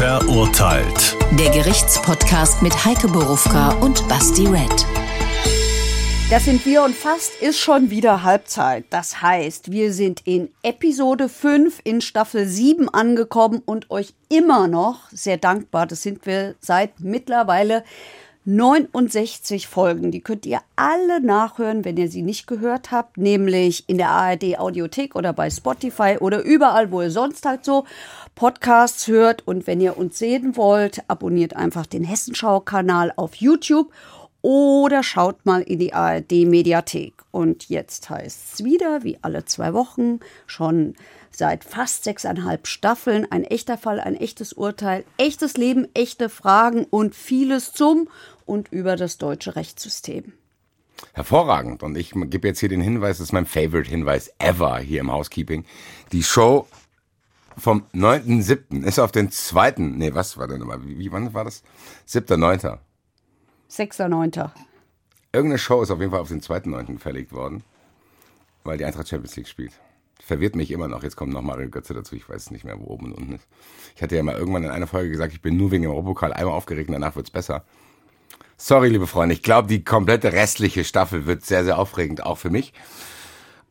Verurteilt. Der Gerichtspodcast mit Heike Borufka und Basti Red. Das sind wir und fast ist schon wieder Halbzeit. Das heißt, wir sind in Episode 5 in Staffel 7 angekommen und euch immer noch sehr dankbar. Das sind wir seit mittlerweile 69 Folgen. Die könnt ihr alle nachhören, wenn ihr sie nicht gehört habt, nämlich in der ARD Audiothek oder bei Spotify oder überall, wo ihr sonst halt so Podcasts hört. Und wenn ihr uns sehen wollt, abonniert einfach den Hessenschau-Kanal auf YouTube oder schaut mal in die ARD Mediathek. Und jetzt heißt es wieder, wie alle zwei Wochen, schon seit fast sechseinhalb Staffeln, ein echter Fall, ein echtes Urteil, echtes Leben, echte Fragen und vieles zum und über das deutsche Rechtssystem. Hervorragend. Und ich gebe jetzt hier den Hinweis, das ist mein Favorite-Hinweis ever hier im Housekeeping. Die Show vom 9.7. ist auf den zweiten, nee, was war denn nochmal, wie, wie, wann war das? 7.9. 6.9. Irgendeine Show ist auf jeden Fall auf den 2.9. verlegt worden, weil die Eintracht Champions League spielt. Verwirrt mich immer noch. Jetzt kommt noch Mario Götze dazu. Ich weiß nicht mehr, wo oben und unten ist. Ich hatte ja mal irgendwann in einer Folge gesagt, ich bin nur wegen dem Europapokal einmal aufgeregt und danach wird's besser. Sorry, liebe Freunde. Ich glaube, die komplette restliche Staffel wird sehr, sehr aufregend, auch für mich.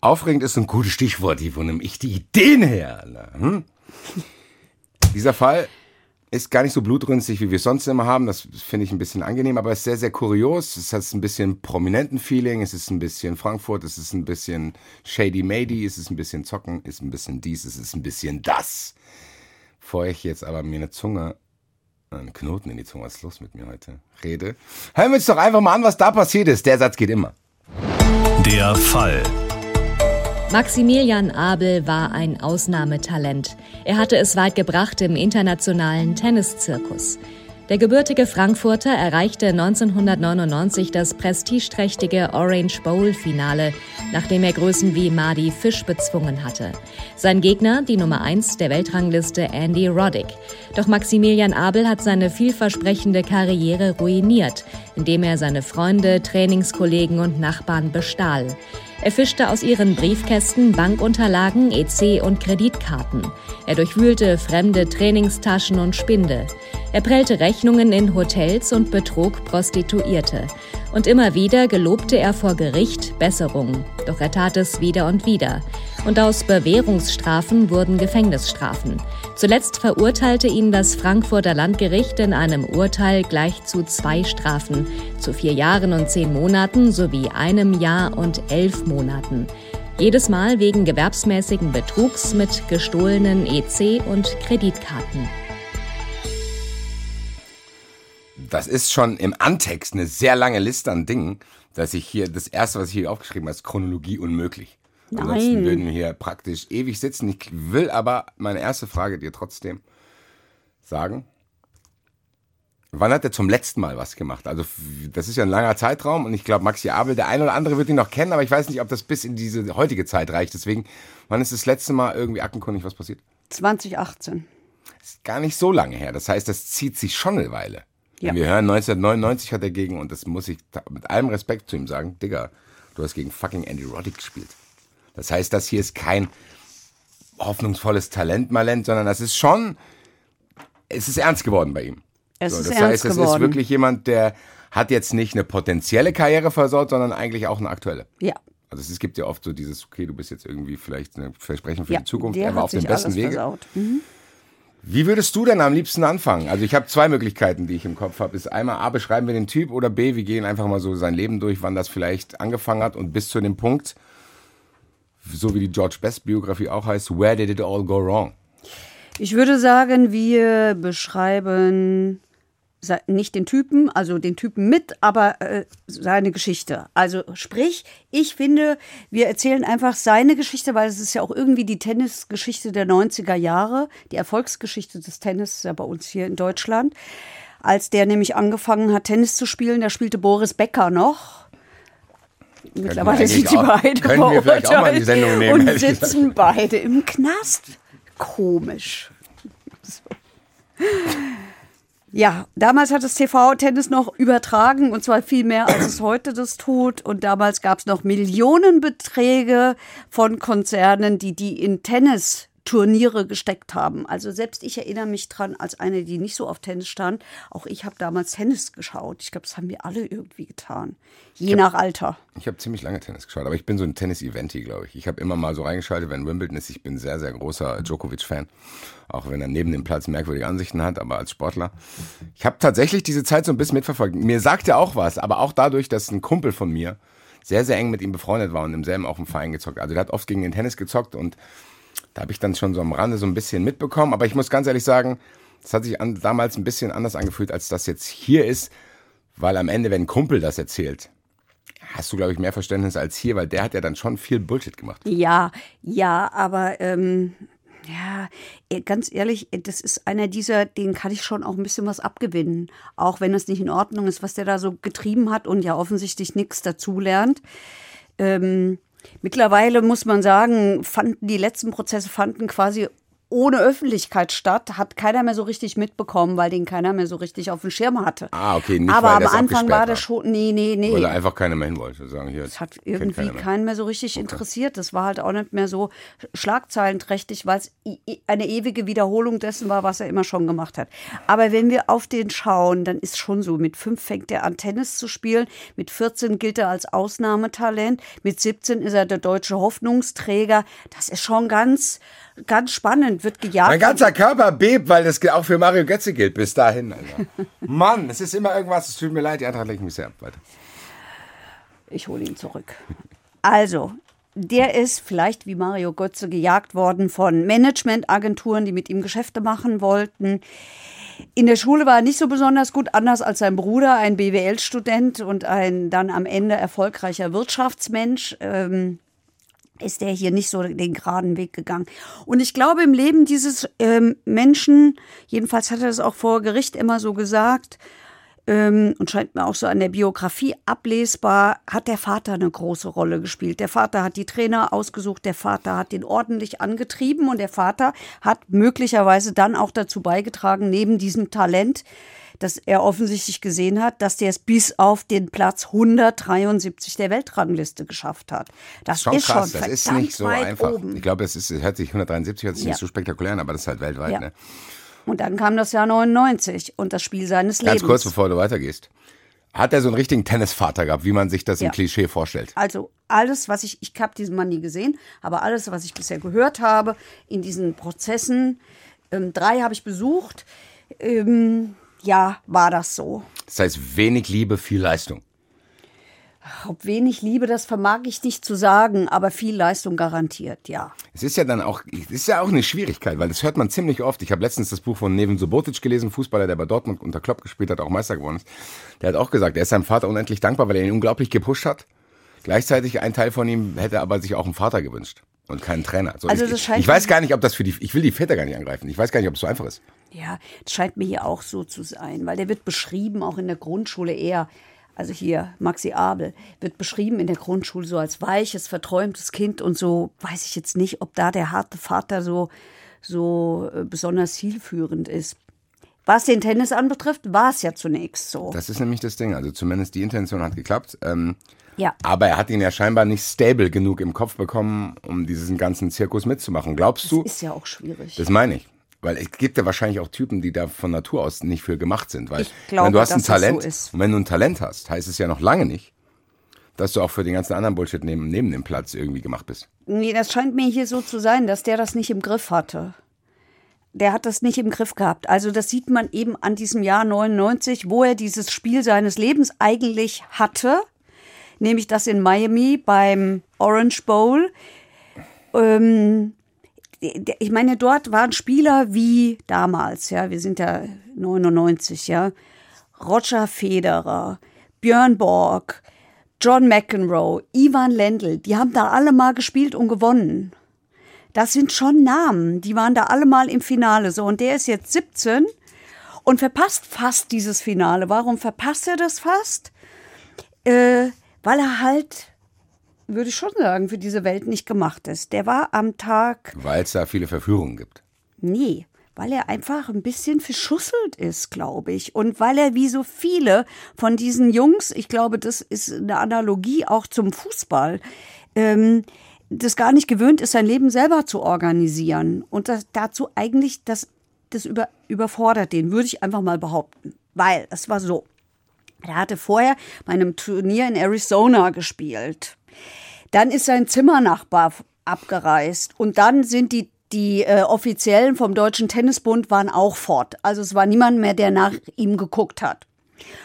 Aufregend ist ein gutes Stichwort. Wo nehme ich die Ideen her? Hm? Dieser Fall ist gar nicht so blutrünstig, wie wir es sonst immer haben. Das finde ich ein bisschen angenehm, aber es ist sehr, sehr kurios. Es hat ein bisschen prominenten Feeling. Es ist ein bisschen Frankfurt. Es ist ein bisschen Shady Mady. Es ist ein bisschen Zocken. Es ist ein bisschen dies. Es ist ein bisschen das. Bevor ich jetzt aber mir eine Zunge, einen Knoten in die Zunge, was ist los mit mir heute, rede, hören wir uns doch einfach mal an, was da passiert ist. Der Satz geht immer. Der Fall. Maximilian Abel war ein Ausnahmetalent. Er hatte es weit gebracht im internationalen Tenniszirkus. Der gebürtige Frankfurter erreichte 1999 das prestigeträchtige Orange Bowl Finale, nachdem er Größen wie Marty Fish bezwungen hatte. Sein Gegner, die Nummer 1 der Weltrangliste Andy Roddick. Doch Maximilian Abel hat seine vielversprechende Karriere ruiniert, indem er seine Freunde, Trainingskollegen und Nachbarn bestahl. Er fischte aus ihren Briefkästen Bankunterlagen, EC und Kreditkarten. Er durchwühlte fremde Trainingstaschen und Spinde. Er prellte Rechnungen in Hotels und betrog Prostituierte. Und immer wieder gelobte er vor Gericht Besserung. Doch er tat es wieder und wieder. Und aus Bewährungsstrafen wurden Gefängnisstrafen. Zuletzt verurteilte ihn das Frankfurter Landgericht in einem Urteil gleich zu zwei Strafen, zu vier Jahren und zehn Monaten sowie einem Jahr und elf Monaten. Jedes Mal wegen gewerbsmäßigen Betrugs mit gestohlenen EC und Kreditkarten. Das ist schon im Antext eine sehr lange Liste an Dingen, dass ich hier, das erste, was ich hier aufgeschrieben habe, ist Chronologie unmöglich. Nein. Ansonsten würden wir hier praktisch ewig sitzen. Ich will aber meine erste Frage dir trotzdem sagen. Wann hat er zum letzten Mal was gemacht? Also, das ist ja ein langer Zeitraum und ich glaube, Maxi Abel, der eine oder andere wird ihn noch kennen, aber ich weiß nicht, ob das bis in diese heutige Zeit reicht. Deswegen, wann ist das letzte Mal irgendwie aktenkundig was passiert? 2018. Ist gar nicht so lange her. Das heißt, das zieht sich schon eine Weile. Ja. Wir hören 1999 hat er gegen, und das muss ich mit allem Respekt zu ihm sagen, Digga, du hast gegen fucking Andy Roddick gespielt. Das heißt, das hier ist kein hoffnungsvolles Talent, Malent, sondern das ist schon, es ist ernst geworden bei ihm. Es So, ist das ernst heißt, es geworden. ist wirklich jemand, der hat jetzt nicht eine potenzielle Karriere versaut, sondern eigentlich auch eine aktuelle. Ja. Also es gibt ja oft so dieses, okay, du bist jetzt irgendwie vielleicht ein Versprechen für ja. die Zukunft, er war auf dem besten Wege. versaut. Mhm. Wie würdest du denn am liebsten anfangen? Also ich habe zwei Möglichkeiten, die ich im Kopf habe. Ist einmal A, beschreiben wir den Typ oder B, wir gehen einfach mal so sein Leben durch, wann das vielleicht angefangen hat und bis zu dem Punkt, so wie die George Best Biografie auch heißt, where did it all go wrong? Ich würde sagen, wir beschreiben nicht den Typen, also den Typen mit, aber äh, seine Geschichte. Also sprich, ich finde, wir erzählen einfach seine Geschichte, weil es ist ja auch irgendwie die Tennisgeschichte der 90er Jahre, die Erfolgsgeschichte des Tennis ja bei uns hier in Deutschland. Als der nämlich angefangen hat, Tennis zu spielen, da spielte Boris Becker noch. Mittlerweile sind die beide können wir vielleicht auch mal in die Sendung nehmen, und sitzen beide im Knast. Komisch. Ja, damals hat das TV-Tennis noch übertragen und zwar viel mehr, als es heute das tut. Und damals gab es noch Millionenbeträge von Konzernen, die die in Tennis Turniere gesteckt haben. Also selbst ich erinnere mich dran, als eine, die nicht so auf Tennis stand, auch ich habe damals Tennis geschaut. Ich glaube, das haben wir alle irgendwie getan. Je nach Alter. Ich habe ziemlich lange Tennis geschaut, aber ich bin so ein Tennis-Eventi, glaube ich. Ich habe immer mal so reingeschaltet, wenn Wimbledon ist. Ich bin sehr, sehr großer Djokovic-Fan. Auch wenn er neben dem Platz merkwürdige Ansichten hat, aber als Sportler. Ich habe tatsächlich diese Zeit so ein bisschen mitverfolgt. Mir sagt er auch was, aber auch dadurch, dass ein Kumpel von mir sehr, sehr eng mit ihm befreundet war und im selben auch im Verein gezockt. Also der hat oft gegen den Tennis gezockt und da habe ich dann schon so am Rande so ein bisschen mitbekommen. Aber ich muss ganz ehrlich sagen, das hat sich an, damals ein bisschen anders angefühlt, als das jetzt hier ist, weil am Ende, wenn ein Kumpel das erzählt, hast du, glaube ich, mehr Verständnis als hier, weil der hat ja dann schon viel Bullshit gemacht. Ja, ja, aber ähm, ja, eh, ganz ehrlich, eh, das ist einer dieser, den kann ich schon auch ein bisschen was abgewinnen. Auch wenn es nicht in Ordnung ist, was der da so getrieben hat und ja offensichtlich nichts dazulernt. Ähm, mittlerweile muss man sagen, fanden die letzten Prozesse fanden quasi ohne Öffentlichkeit statt, hat keiner mehr so richtig mitbekommen, weil den keiner mehr so richtig auf dem Schirm hatte. Ah, okay, nicht, Aber am Anfang war das schon, nee, nee, nee. Weil einfach keiner mehr hin wollte. Sagen, hier, Das hat irgendwie keiner mehr. keinen mehr so richtig interessiert. Das war halt auch nicht mehr so schlagzeilenträchtig, weil es eine ewige Wiederholung dessen war, was er immer schon gemacht hat. Aber wenn wir auf den schauen, dann ist schon so, mit fünf fängt er an Tennis zu spielen, mit 14 gilt er als Ausnahmetalent, mit 17 ist er der deutsche Hoffnungsträger. Das ist schon ganz, ganz spannend, wird gejagt. Mein ganzer Körper bebt, weil das auch für Mario Götze gilt bis dahin. Alter. Mann, es ist immer irgendwas, es tut mir leid, die Eintracht lenkt mich sehr ab. Weiter. Ich hole ihn zurück. Also, der ist vielleicht wie Mario Götze gejagt worden von Managementagenturen, die mit ihm Geschäfte machen wollten. In der Schule war er nicht so besonders gut, anders als sein Bruder, ein BWL-Student und ein dann am Ende erfolgreicher Wirtschaftsmensch. Ähm, ist der hier nicht so den geraden Weg gegangen. Und ich glaube, im Leben dieses ähm, Menschen, jedenfalls hat er das auch vor Gericht immer so gesagt, ähm, und scheint mir auch so an der Biografie ablesbar, hat der Vater eine große Rolle gespielt. Der Vater hat die Trainer ausgesucht, der Vater hat den ordentlich angetrieben und der Vater hat möglicherweise dann auch dazu beigetragen, neben diesem Talent, dass er offensichtlich gesehen hat, dass der es bis auf den Platz 173 der Weltrangliste geschafft hat. Das Schon ist krass, schon das ist nicht so einfach. oben. Ich glaube, es ist, hört sich 173 hört sich Ja. nicht so spektakulär an, aber das ist halt weltweit. Ja. Ne? Und dann kam das Jahr 99 und das Spiel seines Ganz Lebens. kurz, bevor du weitergehst. Hat er so einen richtigen Tennisvater gehabt, wie man sich das Ja. im Klischee vorstellt? Also alles, was ich, ich habe diesen Mann nie gesehen, aber alles, was ich bisher gehört habe in diesen Prozessen, ähm, drei habe ich besucht, ähm, ja, war das so. Das heißt, wenig Liebe, viel Leistung. Ob wenig Liebe, das vermag ich nicht zu sagen, aber viel Leistung garantiert, ja. Es ist ja dann auch, es ist ja auch eine Schwierigkeit, weil das hört man ziemlich oft. Ich habe letztens das Buch von Neven Subotic gelesen, Fußballer, der bei Dortmund unter Klopp gespielt hat, auch Meister geworden ist. Der hat auch gesagt, er ist seinem Vater unendlich dankbar, weil er ihn unglaublich gepusht hat. Gleichzeitig ein Teil von ihm hätte aber sich auch einen Vater gewünscht und keinen Trainer. So, Also ich, das scheint- ich weiß gar nicht, ob das für die, ich will die Väter gar nicht angreifen. Ich weiß gar nicht, ob es so einfach ist. Ja, das scheint mir hier auch so zu sein, weil der wird beschrieben, auch in der Grundschule eher, also hier Maxi Abel, wird beschrieben in der Grundschule so als weiches, verträumtes Kind und so, weiß ich jetzt nicht, ob da der harte Vater so, so äh, besonders zielführend ist. Was den Tennis anbetrifft, war es ja zunächst so. Das ist nämlich das Ding. Also zumindest die Intention hat geklappt. Ähm, Ja. Aber er hat ihn ja scheinbar nicht stable genug im Kopf bekommen, um diesen ganzen Zirkus mitzumachen. Glaubst du? Ist ja auch schwierig. Das meine ich. Weil es gibt ja wahrscheinlich auch Typen, die da von Natur aus nicht für gemacht sind. Weil glaube, wenn du hast ein so Talent ist. und wenn du ein Talent hast, heißt es ja noch lange nicht, dass du auch für den ganzen anderen Bullshit neben, neben dem Platz irgendwie gemacht bist. Nee, das scheint mir hier so zu sein, dass der das nicht im Griff hatte. Der hat das nicht im Griff gehabt. Also das sieht man eben an diesem Jahr 99, wo er dieses Spiel seines Lebens eigentlich hatte, nämlich das in Miami beim Orange Bowl. Ähm, ich meine, dort waren Spieler wie damals, ja, wir sind ja 99, ja, Roger Federer, Björn Borg, John McEnroe, Ivan Lendl, die haben da alle mal gespielt und gewonnen. Das sind schon Namen, die waren da alle mal im Finale so und der ist jetzt 17 und verpasst fast dieses Finale. Warum verpasst er das fast? Äh, weil er halt, würde ich schon sagen, für diese Welt nicht gemacht ist. Der war am Tag Weil es da viele Verführungen gibt. Nee, weil er einfach ein bisschen verschusselt ist, glaube ich. Und weil er wie so viele von diesen Jungs, ich glaube, das ist eine Analogie auch zum Fußball, ähm, das gar nicht gewöhnt ist, sein Leben selber zu organisieren. Und das, dazu eigentlich, das, das über, überfordert den, würde ich einfach mal behaupten. Weil es war so. Er hatte vorher bei einem Turnier in Arizona gespielt. Dann ist sein Zimmernachbar abgereist und dann sind die die äh, Offiziellen vom Deutschen Tennisbund waren auch fort. Also es war niemand mehr, der nach ihm geguckt hat.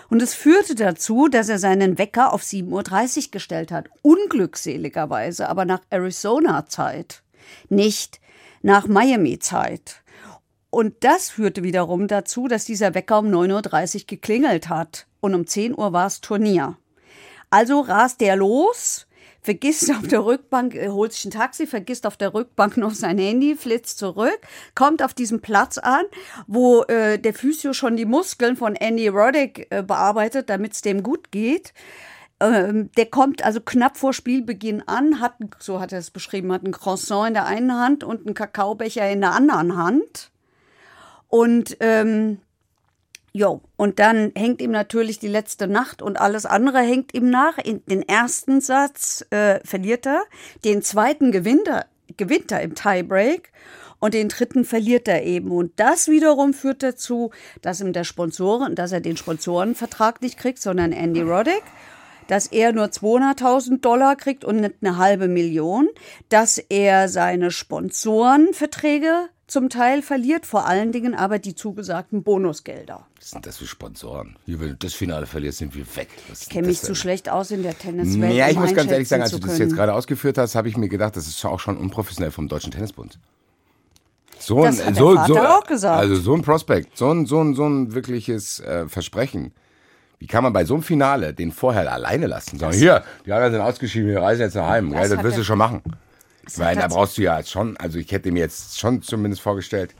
Und es führte dazu, dass er seinen Wecker auf 7.30 Uhr gestellt hat. Unglückseligerweise, aber nach Arizona-Zeit, nicht nach Miami-Zeit. Und das führte wiederum dazu, dass dieser Wecker um 9.30 Uhr geklingelt hat. Und um 10 Uhr war es Turnier. Also rast er los, vergisst auf der Rückbank, äh, holt sich ein Taxi, vergisst auf der Rückbank noch sein Handy, flitzt zurück, kommt auf diesem Platz an, wo äh, der Physio schon die Muskeln von Andy Roddick äh, bearbeitet, damit es dem gut geht. Ähm, der kommt also knapp vor Spielbeginn an, hat, so hat er es beschrieben, hat ein Croissant in der einen Hand und einen Kakaobecher in der anderen Hand. Und ähm, Jo, und dann hängt ihm natürlich die letzte Nacht und alles andere hängt ihm nach. Den ersten Satz äh, verliert er, den zweiten gewinnt er, gewinnt er im Tiebreak und den dritten verliert er eben. Und das wiederum führt dazu, dass ihm der Sponsoren, dass er den Sponsorenvertrag nicht kriegt, sondern Andy Roddick dass er nur 200.000 Dollar kriegt und nicht eine halbe Million, dass er seine Sponsorenverträge zum Teil verliert, vor allen Dingen aber die zugesagten Bonusgelder. Was sind das für Sponsoren? Hier, wenn du das Finale verlierst, sind wir weg. ich kenne mich zu schlecht aus in der Tenniswelt. Ja, ich um muss ganz ehrlich sagen, als du das jetzt gerade ausgeführt hast, habe ich mir gedacht, das ist auch schon unprofessionell vom Deutschen Tennisbund. So ein, das hat so, so, auch gesagt. Also so ein Prospekt, so ein, so ein, so ein wirkliches äh, Versprechen. Wie kann man bei so einem Finale den vorher alleine lassen? Sagen, hier, die anderen sind ausgeschieden, wir reisen jetzt nach Heim. Das, ja, das wirst du schon machen. Weil da brauchst du ja schon, also ich hätte mir jetzt schon zumindest vorgestellt,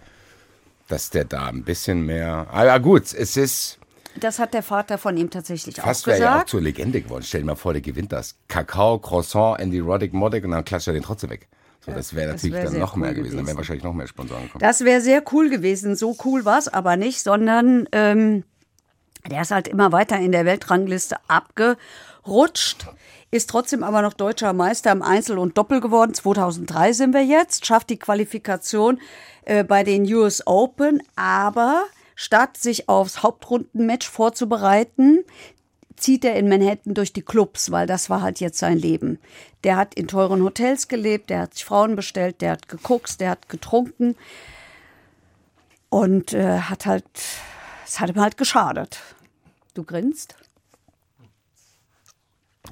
dass der da ein bisschen mehr. Aber gut, es ist. Das hat der Vater von ihm tatsächlich fast auch gesagt. wäre ja auch zur Legende geworden. Stell dir mal vor, der gewinnt das. Kakao, Croissant, Andy Roddick, Moddick und dann klatscht er den trotzdem weg. So, das wäre natürlich wär dann noch cool mehr gewesen. gewesen. Dann wären wahrscheinlich noch mehr Sponsoren gekommen. Das wäre sehr cool gewesen. So cool war es aber nicht, sondern ähm, der ist halt immer weiter in der Weltrangliste abgerutscht ist trotzdem aber noch deutscher Meister im Einzel und Doppel geworden. 2003 sind wir jetzt, schafft die Qualifikation äh, bei den US Open, aber statt sich aufs Hauptrundenmatch vorzubereiten, zieht er in Manhattan durch die Clubs, weil das war halt jetzt sein Leben. Der hat in teuren Hotels gelebt, der hat sich Frauen bestellt, der hat geguckt, der hat getrunken und äh, hat halt, es hat ihm halt geschadet. Du grinst?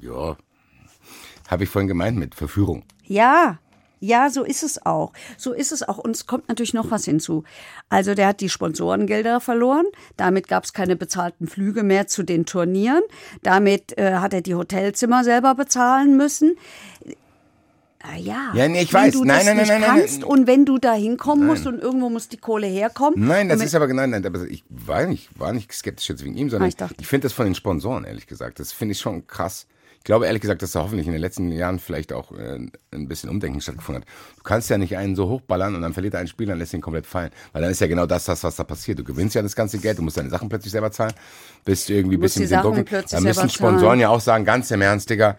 Ja, habe ich vorhin gemeint mit Verführung. Ja, ja, so ist es auch. So ist es auch. Und es kommt natürlich noch was hinzu. Also der hat die Sponsorengelder verloren. Damit gab es keine bezahlten Flüge mehr zu den Turnieren. Damit äh, hat er die Hotelzimmer selber bezahlen müssen. Ah, ja, ja nee, ich wenn weiß. du nein, das nein, nicht nein, kannst nein. und wenn du da hinkommen musst und irgendwo muss die Kohle herkommen. Nein, das ist aber nein, nein, aber ich war nicht, war nicht skeptisch jetzt wegen ihm, sondern Ah, ich, ich ich finde das von den Sponsoren ehrlich gesagt, das finde ich schon krass. Ich glaube ehrlich gesagt, dass da hoffentlich in den letzten Jahren vielleicht auch äh, ein bisschen Umdenken stattgefunden hat. Du kannst ja nicht einen so hochballern und dann verliert er ein Spiel, dann lässt ihn komplett fallen. Weil dann ist ja genau das, das, was da passiert. Du gewinnst ja das ganze Geld, du musst deine Sachen plötzlich selber zahlen, bist irgendwie ein bisschen Sachen dunkel. plötzlich Da müssen Sponsoren zahlen. ja auch sagen, ganz im Ernst, Digga,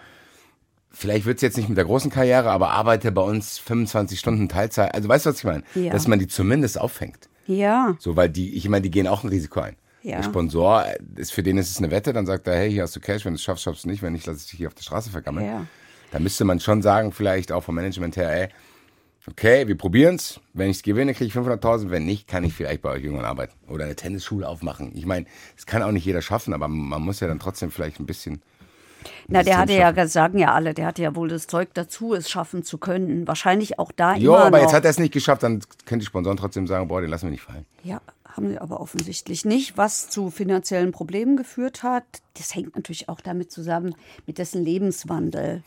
vielleicht wird's jetzt nicht mit der großen Karriere, aber arbeite bei uns 25 Stunden Teilzeit. Also weißt du, was ich meine? Ja. Dass man die zumindest auffängt. Ja, So, weil die, ich meine, die gehen auch ein Risiko ein. Ja. Der Sponsor, äh, ist, für den ist es eine Wette, dann sagt er, hey, hier hast du Cash, wenn du es schaffst, schaffst du nicht, wenn nicht, lass ich dich hier auf der Straße vergammeln. Ja. Da müsste man schon sagen, vielleicht auch vom Management her, ey, okay, wir probieren's. Wenn ich es gewinne, kriege ich 500.000. Wenn nicht, kann ich vielleicht bei euch irgendwann arbeiten. Oder eine Tennisschule aufmachen. Ich meine, das kann auch nicht jeder schaffen, aber man muss ja dann trotzdem vielleicht ein bisschen. Na, der hatte ja, schaffen. sagen ja alle, der hatte ja wohl das Zeug dazu, es schaffen zu können. Wahrscheinlich auch da Jo, immer aber noch. jetzt hat er es nicht geschafft, dann können die Sponsoren trotzdem sagen, boah, den lassen wir nicht fallen. Ja, haben sie aber offensichtlich nicht, was zu finanziellen Problemen geführt hat. Das hängt natürlich auch damit zusammen, mit dessen Lebenswandel.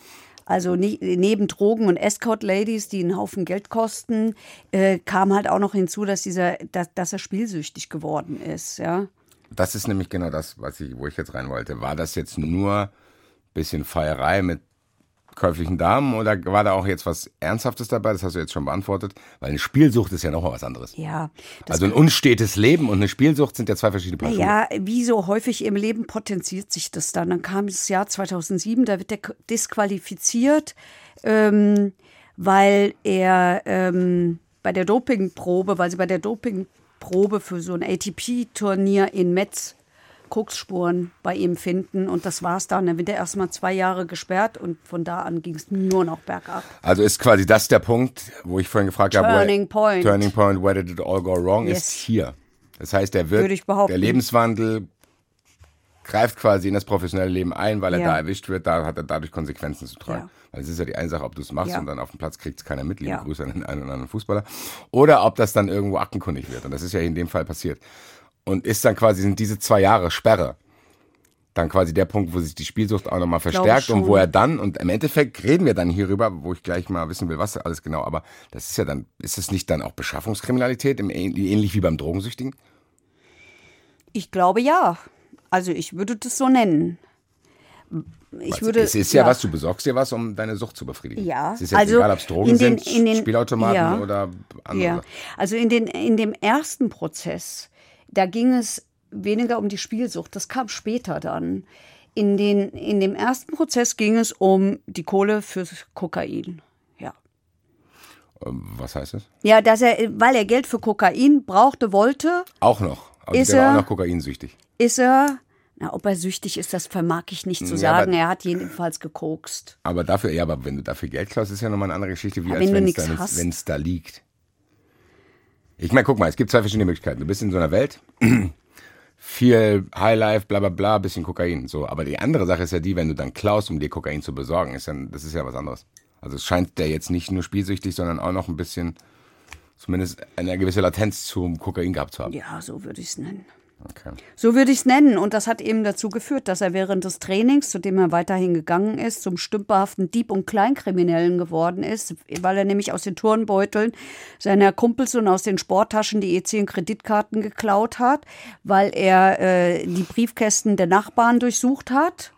Also neben Drogen und Escort-Ladies, die einen Haufen Geld kosten, äh, kam halt auch noch hinzu, dass, dieser, dass, dass er spielsüchtig geworden ist. Ja? Das ist nämlich genau das, was ich, wo ich jetzt rein wollte. War das jetzt nur bisschen Feierei mit käuflichen Damen oder war da auch jetzt was Ernsthaftes dabei? Das hast du jetzt schon beantwortet. Weil eine Spielsucht ist ja nochmal was anderes. Ja, Also ein unstetes Leben und eine Spielsucht sind ja zwei verschiedene Paar. Ja, wie so häufig im Leben potenziert sich das dann. Dann kam das Jahr 2007, da wird er disqualifiziert. Ähm, weil er ähm, bei der Dopingprobe, weil sie bei der Dopingprobe für so ein ATP-Turnier in Metz Koksspuren bei ihm finden und das war's dann. Dann wird er erstmal zwei Jahre gesperrt und von da an ging es nur noch bergab. Also ist quasi das der Punkt, wo ich vorhin gefragt habe, Turning where, point. Turning Point, where did it all go wrong, Yes. ist hier. Das heißt, der wird, der Lebenswandel greift quasi in das professionelle Leben ein, weil er Ja. da erwischt wird, da hat er dadurch Konsequenzen zu tragen. Ja. Weil es ist ja die eine Sache, ob du es machst Ja. und dann auf dem Platz kriegt es keiner mit, liebe. Grüße an den einen oder anderen Fußballer, oder ob das dann irgendwo aktenkundig wird. Und das ist ja in dem Fall passiert. Und ist dann quasi, sind diese zwei Jahre Sperre dann quasi der Punkt, wo sich die Spielsucht auch nochmal verstärkt und wo er dann, und im Endeffekt reden wir dann hierüber, wo ich gleich mal wissen will, was alles genau, aber das ist ja dann, ist es nicht dann auch Beschaffungskriminalität, im, ähnlich wie beim Drogensüchtigen? Ich glaube ja. Also ich würde das so nennen. Ich würde, es ist ja, was, du besorgst dir was, um deine Sucht zu befriedigen. Ja, Es ist jetzt also egal, ob es Drogen in den- sind, in den- Spielautomaten ja. oder andere. Ja, also in, den, in dem ersten Prozess, da ging es weniger um die Spielsucht, das kam später dann. In, den, in dem ersten Prozess ging es um die Kohle fürs Kokain. Ja. Ähm, Was heißt das? Ja, dass er, weil er Geld für Kokain brauchte, wollte, Auch noch. Also Ist er- auch noch kokainsüchtig. ist er, na, ob er süchtig ist, das vermag ich nicht zu Ja, sagen. aber- Er hat jedenfalls gekokst. Aber dafür, ja, aber wenn du dafür Geld klaust, ist ja nochmal eine andere Geschichte, wie Ja, als wenn es da liegt. Ich meine, guck mal, es gibt zwei verschiedene Möglichkeiten. Du bist in so einer Welt, viel Highlife, bla bla bla, bisschen Kokain. So, aber die andere Sache ist ja die, wenn du dann klaust, um dir Kokain zu besorgen, ist dann, das ist ja was anderes. Also es scheint der jetzt nicht nur spielsüchtig, sondern auch noch ein bisschen, zumindest eine gewisse Latenz zum Kokain gehabt zu haben. Ja, so würde ich es nennen. Okay. So würde ich es nennen. Und das hat eben dazu geführt, dass er während des Trainings, zu dem er weiterhin gegangen ist, zum stümperhaften Dieb und Kleinkriminellen geworden ist, weil er nämlich aus den Turnbeuteln seiner Kumpels und aus den Sporttaschen die EC- und Kreditkarten geklaut hat, weil er äh, die Briefkästen der Nachbarn durchsucht hat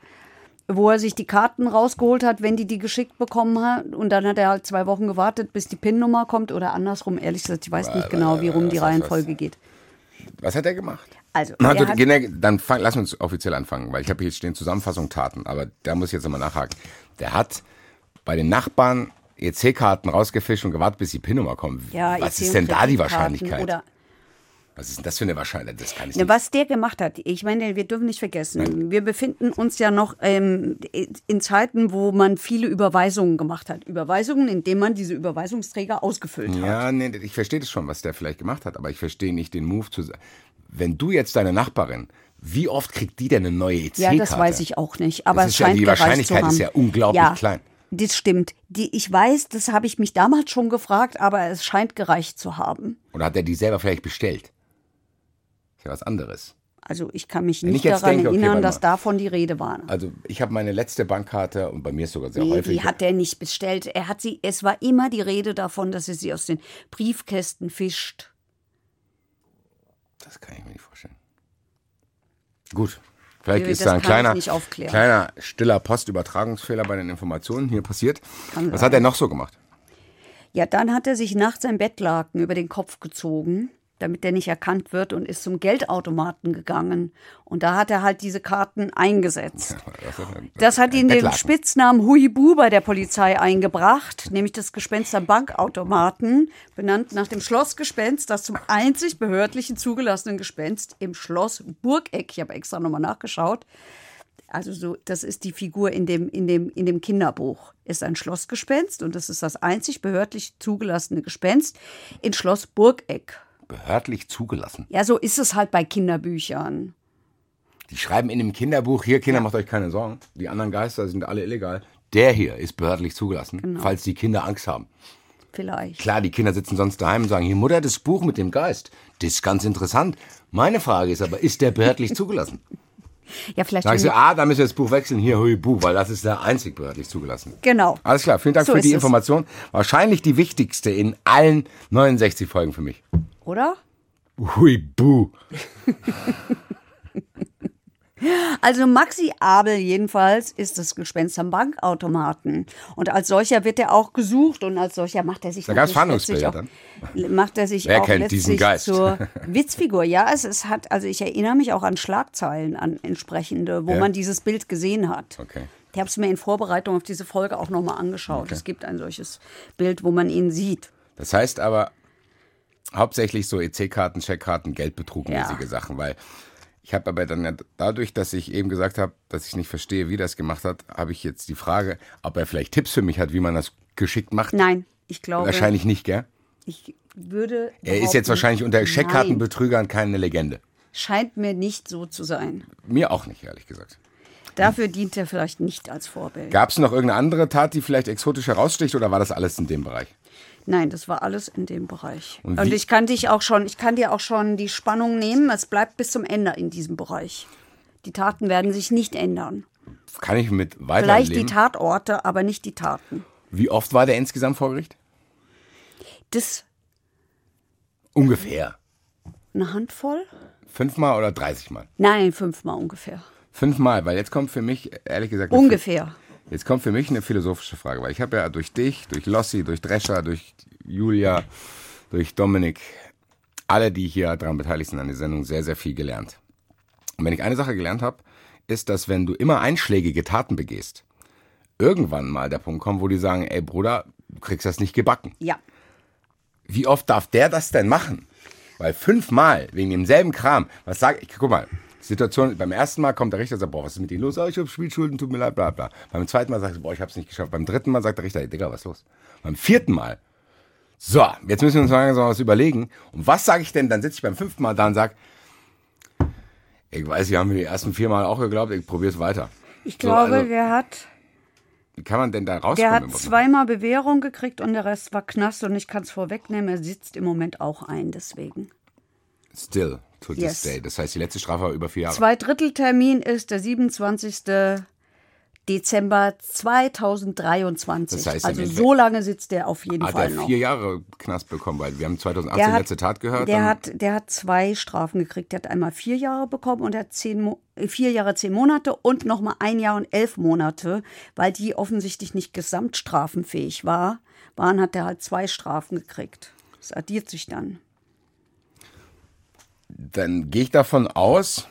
wo er sich die Karten rausgeholt hat, wenn die die geschickt bekommen hat. Und dann hat er halt zwei Wochen gewartet, bis die PIN-Nummer kommt oder andersrum. Ehrlich gesagt, ich weiß nicht genau, wie rum die Reihenfolge geht. Was hat er gemacht? Also, Also, hat, generell- dann fang, lass uns offiziell anfangen, weil ich habe hier stehen Zusammenfassung Taten, aber da muss ich jetzt nochmal nachhaken. Der hat bei den Nachbarn EC-Karten rausgefischt und gewartet, bis die PIN-Nummer kommt. ja, Was ist denn da die Kreditkarten Wahrscheinlichkeit? Oder Was ist denn das für eine Wahrscheinlichkeit? Das kann ich nicht. was der gemacht hat, ich meine, wir dürfen nicht vergessen, wir befinden uns ja noch ähm, in Zeiten, wo man viele Überweisungen gemacht hat. Überweisungen, indem man diese Überweisungsträger ausgefüllt hat. Ja, nee, ich verstehe das schon, was der vielleicht gemacht hat, aber ich verstehe nicht den Move zu sagen. Wenn du jetzt deine Nachbarin, wie oft kriegt die denn eine neue EC-Karte? Ja, das weiß ich auch nicht. Aber es ist ja- scheint die Wahrscheinlichkeit zu haben. ist ja unglaublich ja, klein. Das stimmt. Die, ich weiß, das habe ich mich damals schon gefragt, aber es scheint gereicht zu haben. Oder hat er die selber vielleicht bestellt? Ist ja was anderes. Also ich kann mich Wenn nicht daran denke, okay, erinnern, warte dass davon die Rede war. Also ich habe meine letzte Bankkarte und bei mir ist sogar sehr Nee, häufig. die hat er nicht bestellt. Er hat sie, es war immer die Rede davon, dass er sie aus den Briefkästen fischt. Das kann ich mir nicht vorstellen. Gut. Vielleicht ist das da ein kleiner, kleiner stiller Postübertragungsfehler bei den Informationen hier passiert. Kann Was sein. hat er noch so gemacht? Ja, dann hat er sich nachts ein Bettlaken über den Kopf gezogen, damit er nicht erkannt wird und ist zum Geldautomaten gegangen. Und da hat er halt diese Karten eingesetzt. Das hat ihn den. Spitznamen Huibu bei der Polizei eingebracht, nämlich das Gespenst am Bankautomaten, benannt nach dem Schlossgespenst, das zum einzig behördlichen zugelassenen Gespenst im Schloss Burgeck, ich habe extra nochmal nachgeschaut, also so, das ist die Figur in dem, in dem, in dem Kinderbuch, ist ein Schlossgespenst und das ist das einzig behördlich zugelassene Gespenst in Schloss Burgeck. Behördlich zugelassen. Ja, so ist es halt bei Kinderbüchern. Die schreiben in dem Kinderbuch, hier Kinder, macht euch keine Sorgen. Die anderen Geister sind alle illegal. Der hier ist behördlich zugelassen, Genau. falls die Kinder Angst haben. Vielleicht. Klar, die Kinder sitzen sonst daheim und sagen, hier Mutter, das Buch mit dem Geist, das ist ganz interessant. Meine Frage ist aber, ist der behördlich zugelassen? Ja, vielleicht. Sag ich so, ah, da müssen wir das Buch wechseln, hier Huibu, weil das ist der einzig behördlich zugelassen. Genau. Alles klar, vielen Dank So für die es. Information. Wahrscheinlich die wichtigste in allen 69 Folgen für mich. Oder? Huibu. Also Maxi Abel jedenfalls ist das Gespenst am Bankautomaten. Und als solcher wird er auch gesucht und als solcher macht er sich Da gab's auch, macht er sich Wer auch kennt diesen Geist? zur Witzfigur. Ja, es, es hat, also ich erinnere mich auch an Schlagzeilen, an entsprechende, wo Ja. man dieses Bild gesehen hat. Okay. Ich habe es mir in Vorbereitung auf diese Folge auch nochmal angeschaut. Okay. Es gibt ein solches Bild, wo man ihn sieht. Das heißt aber hauptsächlich so EC-Karten, Checkkarten, Geldbetrugmäßige Ja. Sachen, weil ich habe aber dann ja dadurch, dass ich eben gesagt habe, dass ich nicht verstehe, wie das gemacht hat, habe ich jetzt die Frage, ob er vielleicht Tipps für mich hat, wie man das geschickt macht. Nein, ich glaube. Wahrscheinlich nicht, gell? Ich würde. Er ist jetzt wahrscheinlich unter Scheckkartenbetrügern keine Legende. Scheint mir nicht so zu sein. Mir auch nicht, ehrlich gesagt. Dafür dient er vielleicht nicht als Vorbild. Gab es noch irgendeine andere Tat, die vielleicht exotisch heraussticht oder war das alles in dem Bereich? Nein, das war alles in dem Bereich. Und Und, ich kann dich auch schon, ich kann dir auch schon die Spannung nehmen. Es bleibt bis zum Ende in diesem Bereich. Die Taten werden sich nicht ändern. Kann ich mit Vielleicht die weiterleben? Tatorte, aber nicht die Taten. Wie oft war der insgesamt vor Gericht? Das Ungefähr. eine Handvoll? Fünfmal oder 30 Mal? Nein, fünfmal ungefähr. Fünfmal, weil jetzt kommt für mich, ehrlich gesagt, Ungefähr. Jetzt kommt für mich eine philosophische Frage, weil ich habe ja durch dich, durch Lossi, durch Drescher, durch Julia, durch Dominik, alle, die hier daran beteiligt sind an der Sendung, sehr, sehr viel gelernt. Und wenn ich eine Sache gelernt habe, ist, dass wenn du immer einschlägige Taten begehst, irgendwann mal der Punkt kommt, wo die sagen, ey Bruder, du kriegst das nicht gebacken. Ja. Wie oft darf der das denn machen? Weil fünfmal wegen demselben Kram, was sag ich, guck mal, Situation, beim ersten Mal kommt der Richter und sagt, boah, was ist mit Ihnen los? Ah, ich habe Spielschulden, tut mir leid, bla bla. Beim zweiten Mal sagt er, boah, ich hab's nicht geschafft. Beim dritten Mal sagt der Richter, ey, Digga, was ist los? Beim vierten Mal, so, jetzt müssen wir uns mal langsam was überlegen. Und was sage ich denn? Dann sitze ich beim fünften Mal da und sag, ich weiß, Sie haben mir die ersten vier Mal auch geglaubt, ich probiere es weiter. Ich So, glaube, also- der hat, Wie kann man denn da rauskommen? der hat zweimal Bewährung gekriegt und der Rest war Knast und ich kann es vorwegnehmen, er sitzt im Moment auch ein, deswegen. Still, to this Yes. day. Das heißt, die letzte Strafe war über vier Jahre. Zweidritteltermin ist der 27. Dezember 2023. Das heißt, also so lange sitzt der auf jeden Hat Fall er noch. vier Jahre Knast bekommen, weil wir haben 2018 Der hat- letzte Tat gehört. Der hat, der hat zwei Strafen gekriegt. Der hat einmal vier Jahre bekommen und er hat zehn äh, vier Jahre, zehn Monate und nochmal ein Jahr und elf Monate, weil die offensichtlich nicht gesamtstrafenfähig war, waren, hat er halt zwei Strafen gekriegt. Das addiert sich dann. Dann gehe ich davon aus,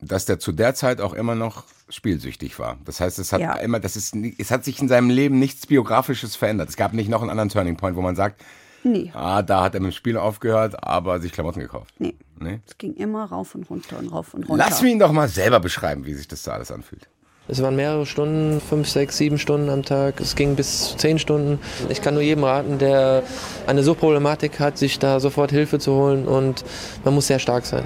dass der zu der Zeit auch immer noch spielsüchtig war. Das heißt, es hat Ja. immer, das ist, es hat sich in seinem Leben nichts Biografisches verändert. Es gab nicht noch einen anderen Turning Point, wo man sagt, Nee, ah, da hat er mit dem Spiel aufgehört, aber sich Klamotten gekauft. nee. Nee? Es ging immer rauf und runter und rauf und runter. Lass mich ihn doch mal selber beschreiben, wie sich das da alles anfühlt. Es waren mehrere Stunden, fünf, sechs, sieben Stunden am Tag. Es ging bis zehn Stunden. Ich kann nur jedem raten, der eine Suchtproblematik hat, sich da sofort Hilfe zu holen und man muss sehr stark sein.